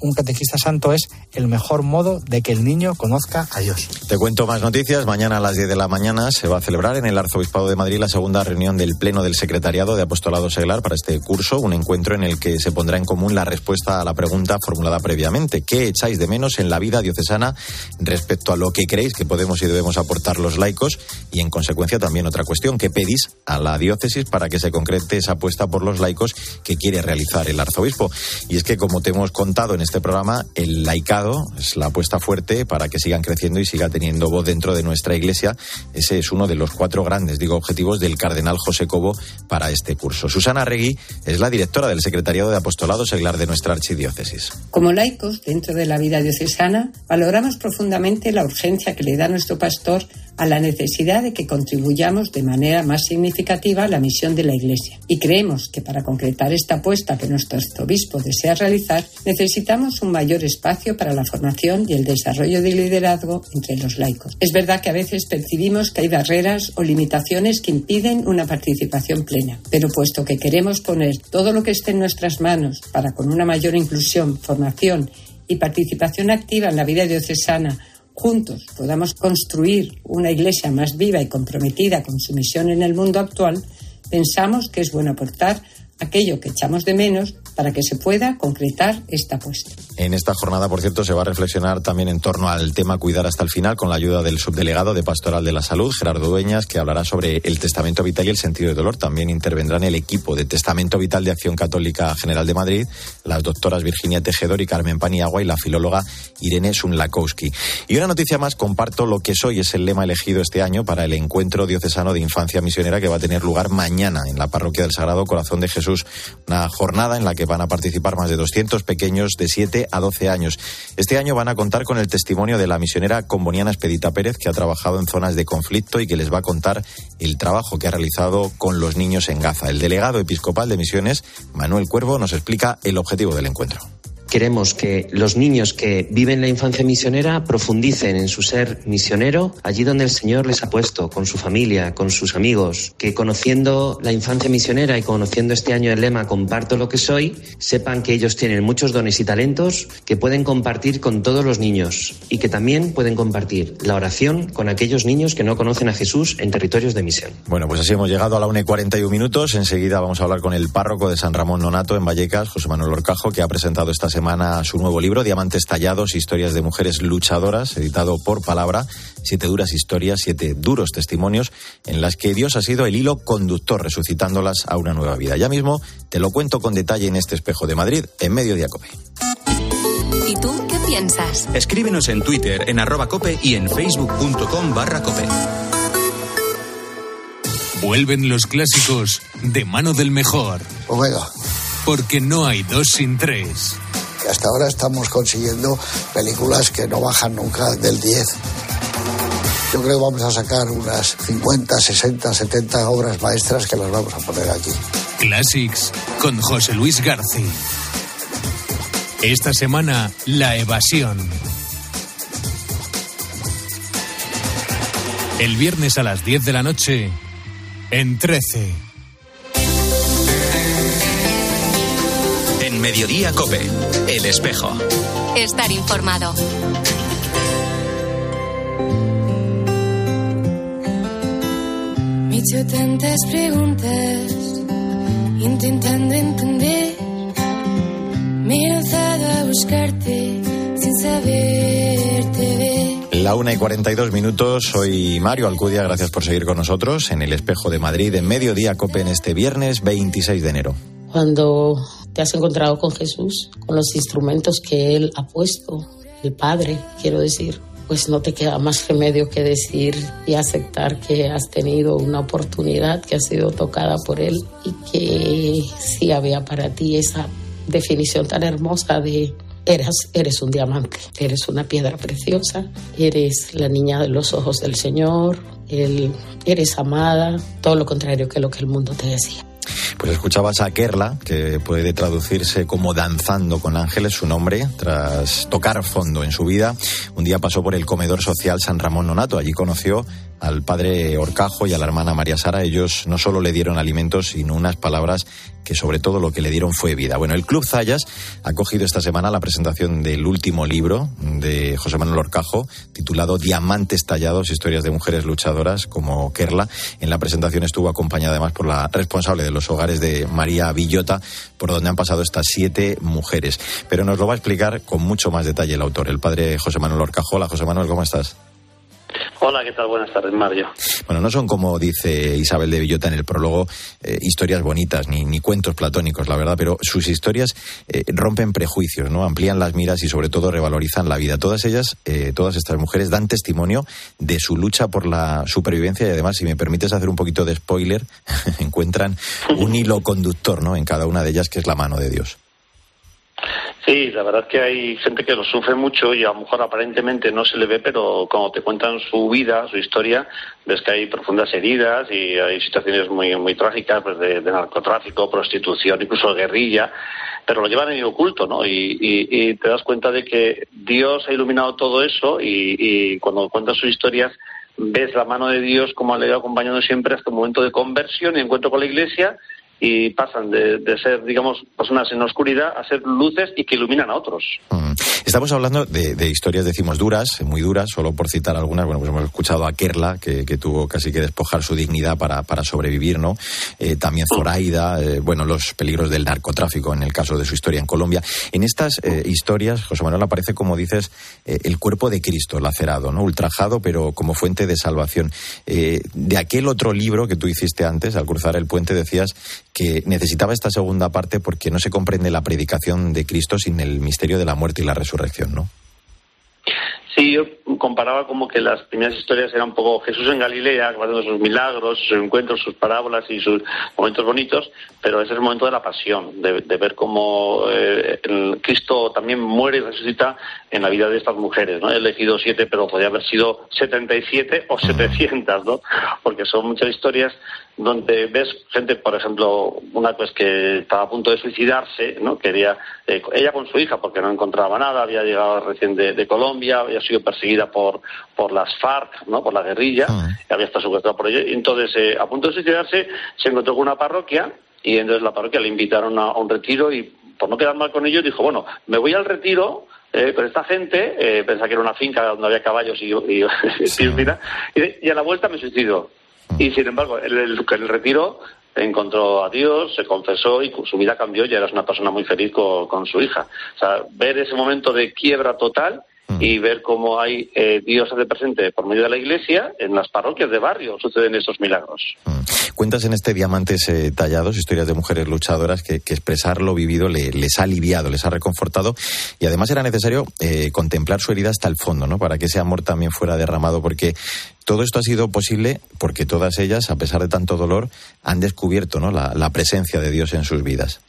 Un catequista santo es el mejor modo de que el niño conozca a Dios. Te cuento más noticias. Mañana a las 10 de la mañana se va a celebrar en el Arzobispado de Madrid la segunda reunión del Pleno del Secretariado de Apostolado Seglar para este curso, un encuentro en el que se pondrá en común la respuesta a la pregunta formulada previamente. ¿Qué echáis de menos en la vida diocesana respecto a lo que creéis que podemos y debemos aportar los laicos? Y en consecuencia también otra cuestión, ¿qué pedís a la diócesis para que se concrete esa apuesta por los laicos que quiere realizar el arzobispo? Y es que, como te hemos contado en este programa, el laicado es la apuesta fuerte para que sigan creciendo y siga teniendo voz dentro de nuestra iglesia. Ese es uno de los cuatro grandes, objetivos del cardenal José Cobo para este curso. Susana Regui es la directora del Secretariado de Apostolado Seglar de nuestra archidiócesis. Como laicos, dentro de la vida diocesana, valoramos profundamente la urgencia que le da nuestro pastor a la necesidad de que contribuyamos de manera más significativa a la misión de la Iglesia. Y creemos que para concretar esta apuesta que nuestro arzobispo desea realizar, necesitamos un mayor espacio para la formación y el desarrollo de liderazgo entre los laicos. Es verdad que a veces percibimos que hay barreras o limitaciones que impiden una participación plena, pero puesto que queremos poner todo lo que esté en nuestras manos para con una mayor inclusión, formación y participación activa en la vida diocesana juntos podamos construir una iglesia más viva y comprometida con su misión en el mundo actual, pensamos que es bueno aportar aquello que echamos de menos para que se pueda concretar esta apuesta. En esta jornada, por cierto, se va a reflexionar también en torno al tema cuidar hasta el final con la ayuda del subdelegado de Pastoral de la Salud, Gerardo Dueñas, que hablará sobre el testamento vital y el sentido de dolor. También intervendrá en el equipo de Testamento Vital de Acción Católica General de Madrid las doctoras Virginia Tejedor y Carmen Paniagua y la filóloga Irene Sunlakowski. Y una noticia más, comparto lo que soy, es el lema elegido este año para el encuentro diocesano de infancia misionera que va a tener lugar mañana en la parroquia del Sagrado Corazón de Jesús. Una jornada en la que van a participar más de 200 pequeños de 7 a 12 años. Este año van a contar con el testimonio de la misionera comboniana Expedita Pérez, que ha trabajado en zonas de conflicto y que les va a contar el trabajo que ha realizado con los niños en Gaza. El delegado episcopal de misiones, Manuel Cuervo, nos explica el objetivo del encuentro. Queremos que los niños que viven la infancia misionera profundicen en su ser misionero allí donde el Señor les ha puesto, con su familia, con sus amigos, que conociendo la infancia misionera y conociendo este año el lema Comparto lo que soy, sepan que ellos tienen muchos dones y talentos que pueden compartir con todos los niños y que también pueden compartir la oración con aquellos niños que no conocen a Jesús en territorios de misión. Bueno, pues así hemos llegado a la 1 y 41 minutos. Enseguida vamos a hablar con el párroco de San Ramón Nonato en Vallecas, José Manuel Orcajo, que ha presentado esta semana semana su nuevo libro, Diamantes Tallados, Historias de Mujeres Luchadoras, editado por Palabra, siete duras historias, siete duros testimonios en las que Dios ha sido el hilo conductor, resucitándolas a una nueva vida. Ya mismo te lo cuento con detalle en este espejo de Madrid, en medio de Cope. ¿Y tú qué piensas? Escríbenos en Twitter, en arroba cope y en facebook.com barra cope. Vuelven los clásicos de mano del mejor. Omega. Porque no hay dos sin tres. Hasta ahora estamos consiguiendo películas que no bajan nunca del 10. Yo creo que vamos a sacar unas 50, 60, 70 obras maestras que las vamos a poner aquí. Classics con José Luis García. Esta semana, La Evasión. El viernes a las 10 de la noche, en 13. Mediodía Cope, El Espejo. Estar informado. Me he hecho tantas preguntas, intentando entender. Me he lanzado a buscarte sin saberte ver. La 1 y 42 minutos, soy Mario Alcudia, gracias por seguir con nosotros en el Espejo de Madrid en Mediodía Cope en este viernes 26 de enero. Cuando te has encontrado con Jesús, con los instrumentos que Él ha puesto, el Padre, quiero decir, pues no te queda más remedio que decir y aceptar que has tenido una oportunidad, que has sido tocada por Él y que sí había para ti esa definición tan hermosa de eres, eres un diamante, eres una piedra preciosa, eres la niña de los ojos del Señor, eres amada, todo lo contrario que lo que el mundo te decía. Pues escuchabas a Kerla, que puede traducirse como danzando con ángeles, su nombre, tras tocar fondo en su vida. Un día pasó por el comedor social San Ramón Nonato. Allí conoció al padre Orcajo y a la hermana María Sara. Ellos no solo le dieron alimentos, sino unas palabras que sobre todo lo que le dieron fue vida. Bueno, el Club Zayas ha cogido esta semana la presentación del último libro de José Manuel Orcajo, titulado Diamantes tallados, historias de mujeres luchadoras como Kerla. En la presentación estuvo acompañada además por la responsable de los hogares de María Villota, por donde han pasado estas siete mujeres. Pero nos lo va a explicar con mucho más detalle el autor, el padre José Manuel Orcajo. Hola, José Manuel, ¿cómo estás? Hola, ¿qué tal? Buenas tardes, Mario. Bueno, no son como dice Isabel de Villota en el prólogo, eh, historias bonitas ni, ni cuentos platónicos, la verdad, pero sus historias eh, rompen prejuicios, ¿no? Amplían las miras y sobre todo revalorizan la vida. Todas ellas, eh, todas estas mujeres dan testimonio de su lucha por la supervivencia y además, si me permites hacer un poquito de spoiler, encuentran un hilo conductor, ¿no? En cada una de ellas que es la mano de Dios. Sí, la verdad que hay gente que lo sufre mucho y a lo mejor aparentemente no se le ve, pero cuando te cuentan su vida, su historia, ves que hay profundas heridas y hay situaciones muy muy trágicas pues de, narcotráfico, prostitución, incluso guerrilla, pero lo llevan en el oculto, ¿no? Y, te das cuenta de que Dios ha iluminado todo eso y, cuando cuentas sus historias ves la mano de Dios como le ha acompañando siempre hasta un momento de conversión y encuentro con la Iglesia y pasan de, ser, digamos, personas en oscuridad a ser luces y que iluminan a otros. Estamos hablando de, historias, decimos, duras, muy duras, solo por citar algunas. Bueno, pues hemos escuchado a Kerla, que, que tuvo casi que despojar su dignidad para, para sobrevivir, ¿no? Eh, también Zoraida, eh, bueno, los peligros del narcotráfico en el caso de su historia en Colombia. En estas eh, historias, José Manuel, aparece, como dices, el cuerpo de Cristo lacerado, ¿no? Ultrajado, pero como fuente de salvación. De aquel otro libro que tú hiciste antes, al cruzar el puente, decías que necesitaba esta segunda parte porque no se comprende la predicación de Cristo sin el misterio de la muerte y la resurrección, ¿no? Sí, yo comparaba como que las primeras historias eran un poco Jesús en Galilea, haciendo sus milagros, sus encuentros, sus parábolas y sus momentos bonitos, pero ese es el momento de la pasión, de, ver cómo eh, el Cristo también muere y resucita en la vida de estas mujeres. ¿no? He elegido siete, pero podría haber sido 77 o 700, ¿no? porque son muchas historias donde ves gente, por ejemplo, una pues que estaba a punto de suicidarse, ¿no? Quería, eh, ella con su hija, porque no encontraba nada, había llegado recién de, de Colombia, había sido perseguida por, por las FARC, ¿no? Por la guerrilla, había estado secuestrada por ellos, entonces, eh, a punto de suicidarse, se encontró con una parroquia, y entonces la parroquia le invitaron a, a un retiro, y por no quedar mal con ellos, dijo, bueno, me voy al retiro, eh, con esta gente, eh, pensaba que era una finca donde había caballos y, y, piscina, y, y a la vuelta me suicido. Y sin embargo, en el, en el retiro encontró a Dios, se confesó y su vida cambió, ya era una persona muy feliz con, con su hija. O sea, ver ese momento de quiebra total y ver cómo hay eh, Dios hace presente por medio de la iglesia en las parroquias de barrio suceden estos milagros. Cuentas en este Diamantes eh, Tallados historias de mujeres luchadoras que, que expresar lo vivido le- les ha aliviado, les ha reconfortado y además era necesario eh, contemplar su herida hasta el fondo, ¿no? Para que ese amor también fuera derramado, porque todo esto ha sido posible porque todas ellas, a pesar de tanto dolor, han descubierto, ¿no? La, la presencia de Dios en sus vidas.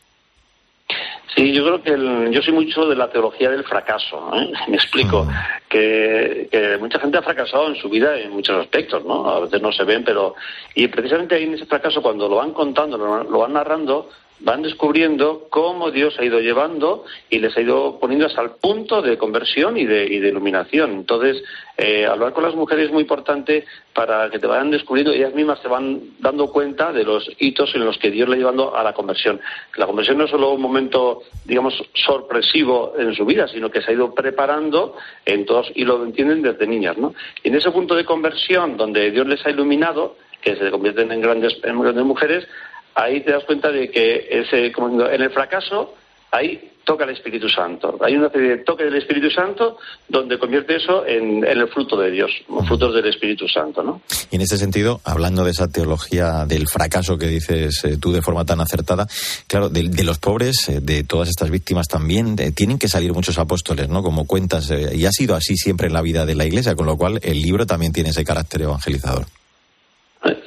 Sí, yo creo que el- yo soy mucho de la teología del fracaso. ¿eh? Me explico. Que, que mucha gente ha fracasado en su vida en muchos aspectos, ¿no? A veces no se ven, pero. Y precisamente ahí en ese fracaso, cuando lo van contando, lo, lo van narrando, van descubriendo cómo Dios ha ido llevando y les ha ido poniendo hasta el punto de conversión y de, y de iluminación. Entonces, eh, hablar con las mujeres es muy importante para que te vayan descubriendo, ellas mismas se van dando cuenta de los hitos en los que Dios le ha llevando a la conversión. La conversión no es solo un momento, digamos, sorpresivo en su vida, sino que se ha ido preparando en todos y lo entienden desde niñas, ¿no? Y en ese punto de conversión donde Dios les ha iluminado, que se convierten en grandes, en grandes mujeres, ahí te das cuenta de que ese, como en el fracaso, ahí toca el Espíritu Santo. Hay una serie de toque del Espíritu Santo donde convierte eso en, en el fruto de Dios, los frutos del Espíritu Santo, ¿no? Y en ese sentido, hablando de esa teología del fracaso que dices eh, tú de forma tan acertada, claro, de, de los pobres, eh, de todas estas víctimas también, eh, tienen que salir muchos apóstoles, ¿no? Como cuentas, eh, y ha sido así siempre en la vida de la Iglesia, con lo cual el libro también tiene ese carácter evangelizador.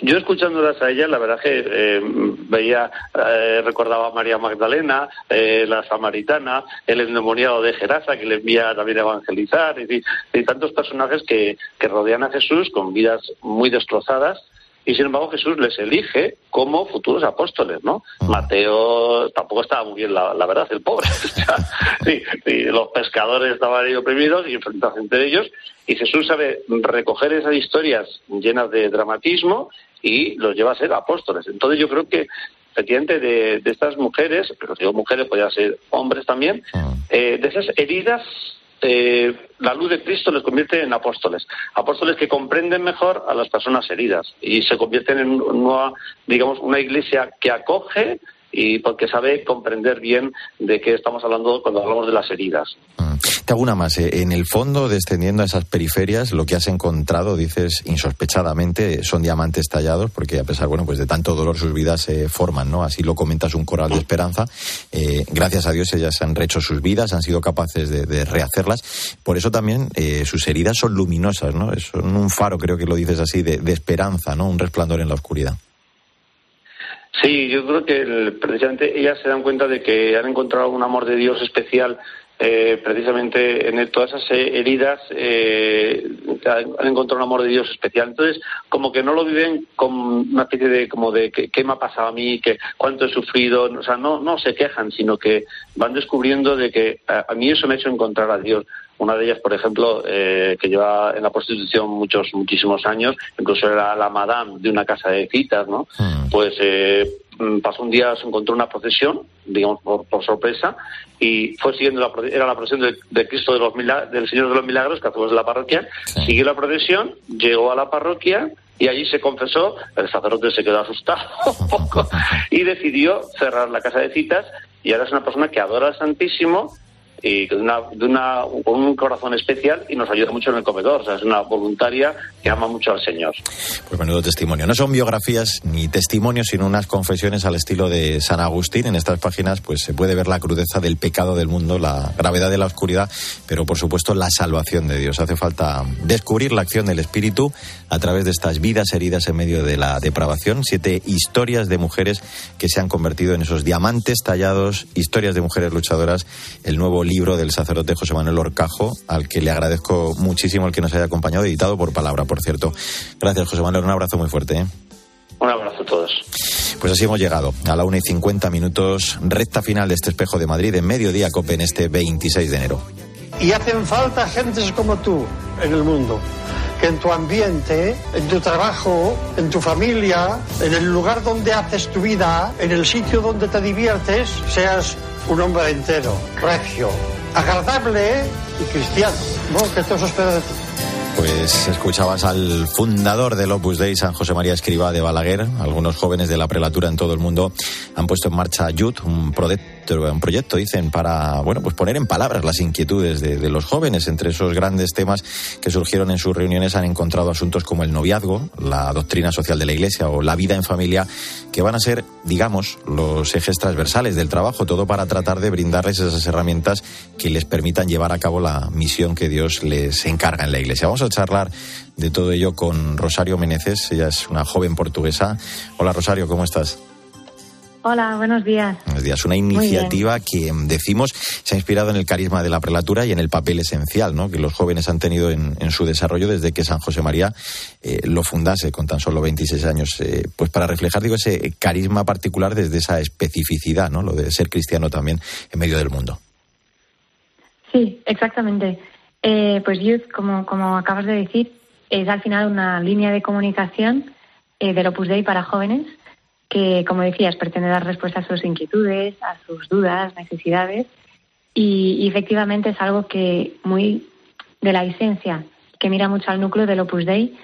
Yo escuchándolas a ella, la verdad que eh, veía, eh, recordaba a María Magdalena, eh, la samaritana, el endemoniado de Gerasa, que le envía también a evangelizar, y, y tantos personajes que, que rodean a Jesús con vidas muy destrozadas, y sin embargo Jesús les elige como futuros apóstoles, ¿no? Mateo tampoco estaba muy bien, la, la verdad, el pobre. Sí, sí, los pescadores estaban ahí oprimidos y enfrentados entre ellos, y Jesús sabe recoger esas historias llenas de dramatismo y los lleva a ser apóstoles. Entonces yo creo que efectivamente de, de estas mujeres, pero digo mujeres, podrían ser hombres también, eh, de esas heridas eh, la luz de Cristo les convierte en apóstoles, apóstoles que comprenden mejor a las personas heridas y se convierten en una, digamos, una iglesia que acoge y porque sabe comprender bien de qué estamos hablando cuando hablamos de las heridas. Te hago una más. eh, En el fondo, descendiendo a esas periferias, lo que has encontrado, dices insospechadamente, son diamantes tallados, porque a pesar, bueno, pues de tanto dolor sus vidas se forman, ¿no? Así lo comentas un coral de esperanza. Eh, gracias a Dios ellas han rehecho sus vidas, han sido capaces de, rehacerlas. Por eso también eh, sus heridas son luminosas, ¿no? Son un faro, creo que lo dices así, de, esperanza, ¿no? Un resplandor en la oscuridad. Sí, yo creo que precisamente ellas se dan cuenta de que han encontrado un amor de Dios especial eh, precisamente en el- todas esas heridas eh, han encontrado un amor de Dios especial. Entonces, como que no lo viven como una especie de como de qué me ha pasado a mí, que cuánto he sufrido, o sea, no no se quejan, sino que van descubriendo de que a, a mí eso me ha hecho encontrar a Dios. Una de ellas, por ejemplo, eh, que lleva en la prostitución muchos, muchísimos años, incluso era la madame de una casa de citas, ¿no? Pues eh, pasó un día, se encontró una procesión, digamos por, por sorpresa, y fue siguiendo la, proce- era la procesión de, de Cristo de los Mila- del Señor de los Milagros, que hacemos de la parroquia, siguió la procesión, llegó a la parroquia y allí se confesó, el sacerdote se quedó asustado un poco y decidió cerrar la casa de citas y ahora es una persona que adora al Santísimo y una, de una, con un corazón especial y nos ayuda mucho en el comedor. Es una voluntaria que ama mucho al Señor. Pues menudo testimonio. No son biografías ni testimonios, sino unas confesiones al estilo de San Agustín. En estas páginas pues se puede ver la crudeza del pecado del mundo, la gravedad de la oscuridad, pero por supuesto la salvación de Dios. Hace falta descubrir la acción del Espíritu a través de estas vidas heridas en medio de la depravación. Siete historias de mujeres que se han convertido en esos diamantes tallados, historias de mujeres luchadoras, el nuevo libro del sacerdote José Manuel Orcajo, al que le agradezco muchísimo el que nos haya acompañado, editado por palabra, por cierto. Gracias, José Manuel. Un abrazo muy fuerte. ¿eh? Un abrazo a todos. Pues así hemos llegado a la 1 y 50 minutos, recta final de este espejo de Madrid en mediodía COPE en este 26 de enero. Y hacen falta gentes como tú en el mundo. Que en tu ambiente, en tu trabajo, en tu familia, en el lugar donde haces tu vida, en el sitio donde te diviertes, seas un hombre entero, regio, agradable y cristiano. ¿no? Que todo eso espera de ti. Pues escuchabas al fundador del Opus Dei, San José María Escriba de Balaguer. Algunos jóvenes de la prelatura en todo el mundo han puesto en marcha Youth, un proyecto, dicen, para bueno, pues poner en palabras las inquietudes de, de los jóvenes. Entre esos grandes temas que surgieron en sus reuniones han encontrado asuntos como el noviazgo, la doctrina social de la Iglesia o la vida en familia, que van a ser, digamos, los ejes transversales del trabajo, todo para tratar de brindarles esas herramientas que les permitan llevar a cabo la misión que Dios les encarga en la Iglesia. Vamos a charlar de todo ello con Rosario Meneces, ella es una joven portuguesa. Hola Rosario, ¿cómo estás? Hola, buenos días. Buenos días. Una iniciativa que mm, decimos se ha inspirado en el carisma de la prelatura y en el papel esencial ¿no? que los jóvenes han tenido en, en su desarrollo desde que San José María eh, lo fundase con tan solo 26 años. eh, pues para reflejar digo, ese carisma particular desde esa especificidad, ¿no? lo de ser cristiano también en medio del mundo. Sí, exactamente. Eh, pues Youth, como, como acabas de decir, es al final una línea de comunicación eh, del Opus Dei para jóvenes que, como decías, pretende dar respuesta a sus inquietudes, a sus dudas, necesidades y, y efectivamente es algo que muy de la esencia, que mira mucho al núcleo del Opus Dei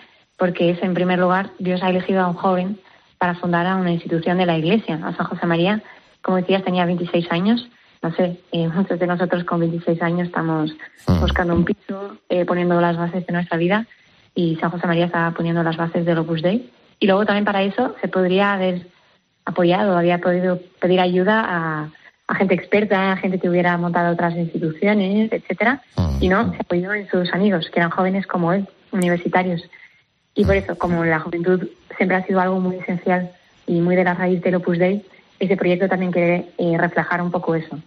porque es, en primer lugar, Dios ha elegido a un joven para fundar a una institución de la Iglesia, a San José María. Como decías, tenía 26 años. No sé, eh, muchos de nosotros con 26 años estamos buscando un piso, eh, poniendo las bases de nuestra vida y San José María está poniendo las bases del Opus Dei. Y luego también para eso se podría haber apoyado, había podido pedir ayuda a, a gente experta, a gente que hubiera montado otras instituciones, etcétera, y no, se apoyó en sus amigos, que eran jóvenes como él, universitarios. Y por eso, como la juventud siempre ha sido algo muy esencial y muy de la raíz del Opus Dei, ese proyecto también quiere eh, reflejar un poco eso.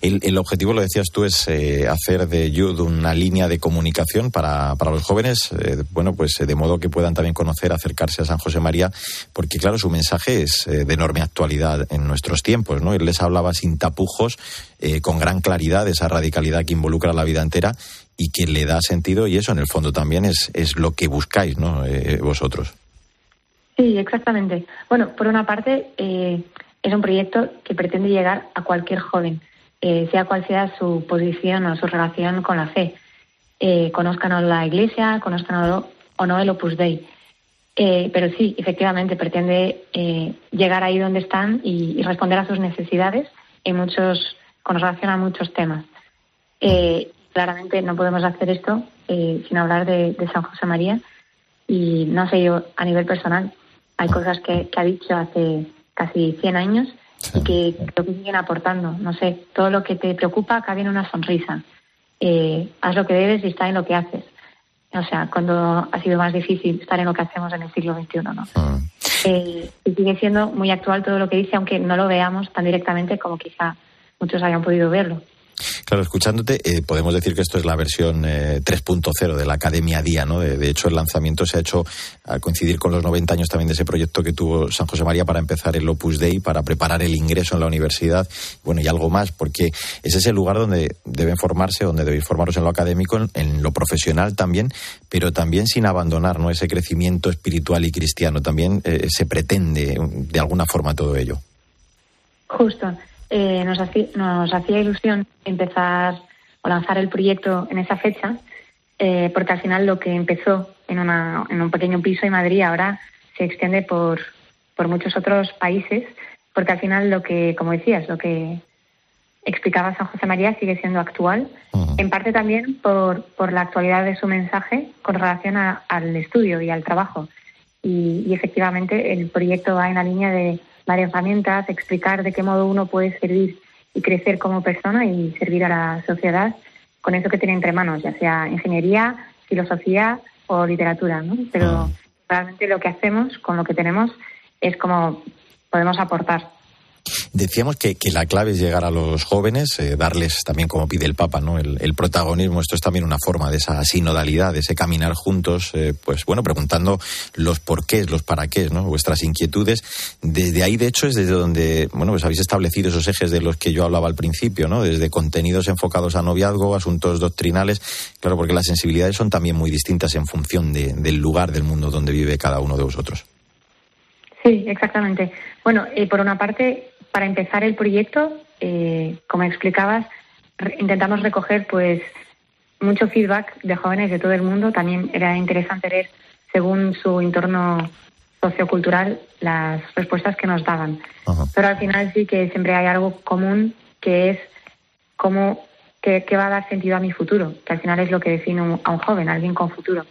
El, el objetivo, lo decías tú, es eh, hacer de Youth una línea de comunicación para, para los jóvenes, eh, bueno, pues eh, de modo que puedan también conocer, acercarse a San José María, porque claro, su mensaje es de enorme actualidad en nuestros tiempos, ¿no? Él les hablaba sin tapujos, con gran claridad, esa radicalidad que involucra la vida entera y que le da sentido, y eso en el fondo también es, es lo que buscáis, ¿no? Vosotros. Sí, exactamente. Bueno, por una parte, es un proyecto que pretende llegar a cualquier joven, eh, sea cual sea su posición o su relación con la fe. Eh, conozcan la Iglesia, conozcan o no, el Opus Dei. Eh, pero sí, efectivamente, pretende eh, llegar ahí donde están y, responder a sus necesidades en muchos, con relación a muchos temas. Eh, claramente no podemos hacer esto sin hablar de, San José María y no sé yo a nivel personal hay cosas que ha dicho hace casi 100 años y que creo que siguen aportando. No sé, todo lo que te preocupa cabe en una sonrisa. Eh, haz lo que debes y está en lo que haces. O sea, cuando ha sido más difícil estar en lo que hacemos en el siglo XXI, ¿no? eh, y sigue siendo muy actual todo lo que dice, aunque no lo veamos tan directamente como quizá muchos hayan podido verlo. Claro, escuchándote, eh, podemos decir que esto es la versión eh, 3.0 de la Academia Día, ¿no? De, hecho, el lanzamiento se ha hecho al coincidir con los 90 años también de ese proyecto que tuvo San José María para empezar el Opus Dei, para preparar el ingreso en la universidad, bueno, y algo más, porque ese es el lugar donde deben formarse, donde debéis formaros en lo académico, en, en lo profesional también, pero también sin abandonar, ¿no? Ese crecimiento espiritual y cristiano. También eh, se pretende, de alguna forma, todo ello. Justo eh, nos, hacía, nos hacía ilusión empezar o lanzar el proyecto en esa fecha, eh, porque al final lo que empezó en, una, en un pequeño piso en Madrid ahora se extiende por, por muchos otros países, porque al final lo que, como decías, lo que explicaba San José María sigue siendo actual, en parte también por, por la actualidad de su mensaje con relación a, al estudio y al trabajo. Y, y efectivamente el proyecto va en la línea de dar herramientas, explicar de qué modo uno puede servir y crecer como persona y servir a la sociedad con eso que tiene entre manos, ya sea ingeniería, filosofía o literatura, ¿no? Pero realmente lo que hacemos con lo que tenemos es como podemos aportar. Decíamos que, que, la clave es llegar a los jóvenes, eh, darles también, como pide el Papa, ¿no? El, protagonismo. Esto es también una forma de esa sinodalidad, de ese caminar juntos, eh, pues bueno, preguntando los porqués, los para qué, ¿no? Vuestras inquietudes. Desde ahí, de hecho, es desde donde, bueno, pues habéis establecido esos ejes de los que yo hablaba al principio, ¿no? Desde contenidos enfocados a noviazgo, asuntos doctrinales. Claro, porque las sensibilidades son también muy distintas en función de, del lugar del mundo donde vive cada uno de vosotros. Sí, exactamente. Bueno, eh, por una parte, para empezar el proyecto, eh, como explicabas, re intentamos recoger pues mucho feedback de jóvenes de todo el mundo. También era interesante ver, según su entorno sociocultural, las respuestas que nos daban. Ajá. Pero al final sí que siempre hay algo común que es cómo qué, qué va a dar sentido a mi futuro, que al final es lo que define un, a un joven, a alguien con futuro.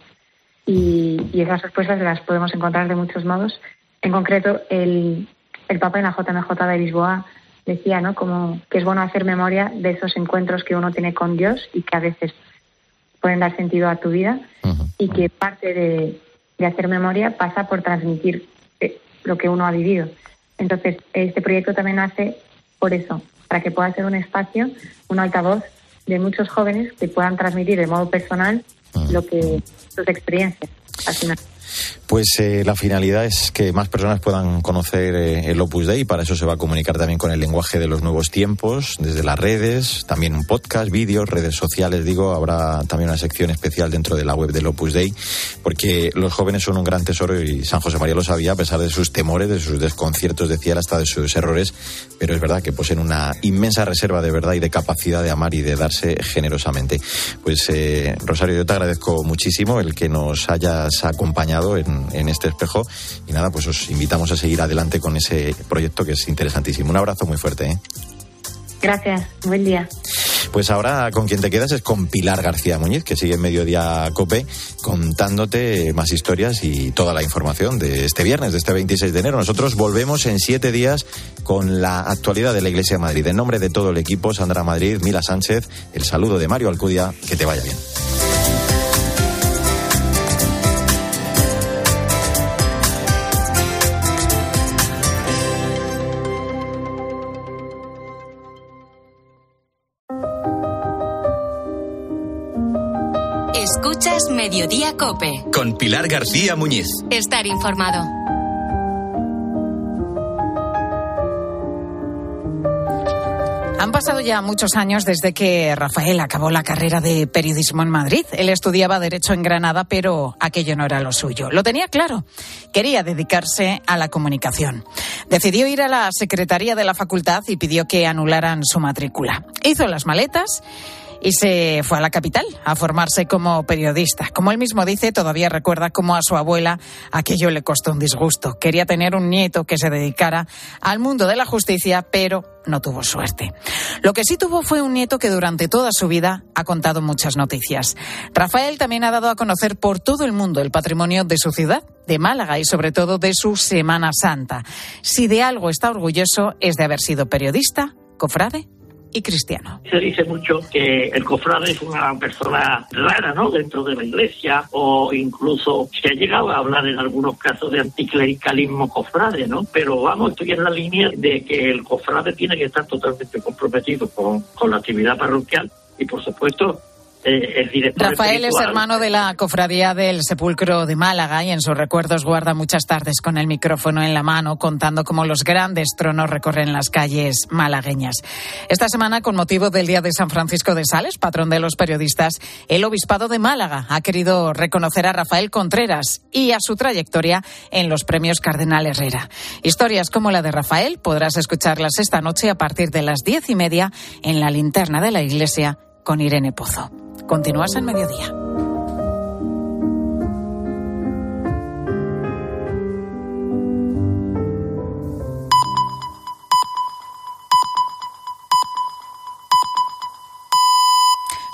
Y, y esas respuestas las podemos encontrar de muchos modos. En concreto, el, el Papa en la JMJ de Lisboa decía, ¿no? Como que es bueno hacer memoria de esos encuentros que uno tiene con Dios y que a veces pueden dar sentido a tu vida uh -huh. y que parte de, de, hacer memoria pasa por transmitir eh, lo que uno ha vivido. Entonces, este proyecto también hace por eso, para que pueda ser un espacio, un altavoz de muchos jóvenes que puedan transmitir de modo personal uh -huh. lo que sus experiencias al final. Pues eh, la finalidad es que más personas puedan conocer eh, el Opus Dei. Para eso se va a comunicar también con el lenguaje de los nuevos tiempos, desde las redes, también un podcast, vídeos, redes sociales, digo, habrá también una sección especial dentro de la web del Opus Dei, porque los jóvenes son un gran tesoro y San José María lo sabía a pesar de sus temores, de sus desconciertos, decía hasta de sus errores, pero es verdad que poseen una inmensa reserva de verdad y de capacidad de amar y de darse generosamente. Pues eh, Rosario, yo te agradezco muchísimo el que nos hayas acompañado en en este espejo. Y nada, pues os invitamos a seguir adelante con ese proyecto que es interesantísimo. Un abrazo muy fuerte. ¿eh? Gracias, buen día. Pues ahora con quien te quedas es con Pilar García Muñiz, que sigue en Mediodía Cope, contándote más historias y toda la información de este viernes, de este 26 de enero. Nosotros volvemos en siete días con la actualidad de la Iglesia de Madrid. En nombre de todo el equipo, Sandra Madrid, Mila Sánchez, el saludo de Mario Alcudia, que te vaya bien. Escuchas Mediodía Cope. Con Pilar García Muñiz. Estar informado. Han pasado ya muchos años desde que Rafael acabó la carrera de periodismo en Madrid. Él estudiaba Derecho en Granada, pero aquello no era lo suyo. Lo tenía claro. Quería dedicarse a la comunicación. Decidió ir a la secretaría de la facultad y pidió que anularan su matrícula. Hizo las maletas y se fue a la capital a formarse como periodista. Como él mismo dice, todavía recuerda cómo a su abuela aquello le costó un disgusto. Quería tener un nieto que se dedicara al mundo de la justicia, pero no tuvo suerte. Lo que sí tuvo fue un nieto que durante toda su vida ha contado muchas noticias. Rafael también ha dado a conocer por todo el mundo el patrimonio de su ciudad, de Málaga y sobre todo de su Semana Santa. Si de algo está orgulloso es de haber sido periodista, cofrade y cristiano. Se dice mucho que el cofrade es una persona rara, ¿no? Dentro de la iglesia o incluso se ha llegado a hablar en algunos casos de anticlericalismo cofrade, ¿no? Pero vamos, estoy en la línea de que el cofrade tiene que estar totalmente comprometido con, con la actividad parroquial y por supuesto eh, Rafael es hermano de la Cofradía del Sepulcro de Málaga y en sus recuerdos guarda muchas tardes con el micrófono en la mano contando cómo los grandes tronos recorren las calles malagueñas. Esta semana, con motivo del Día de San Francisco de Sales, patrón de los periodistas, el Obispado de Málaga ha querido reconocer a Rafael Contreras y a su trayectoria en los premios Cardenal Herrera. Historias como la de Rafael podrás escucharlas esta noche a partir de las diez y media en la linterna de la iglesia con Irene Pozo. Continúas al mediodía.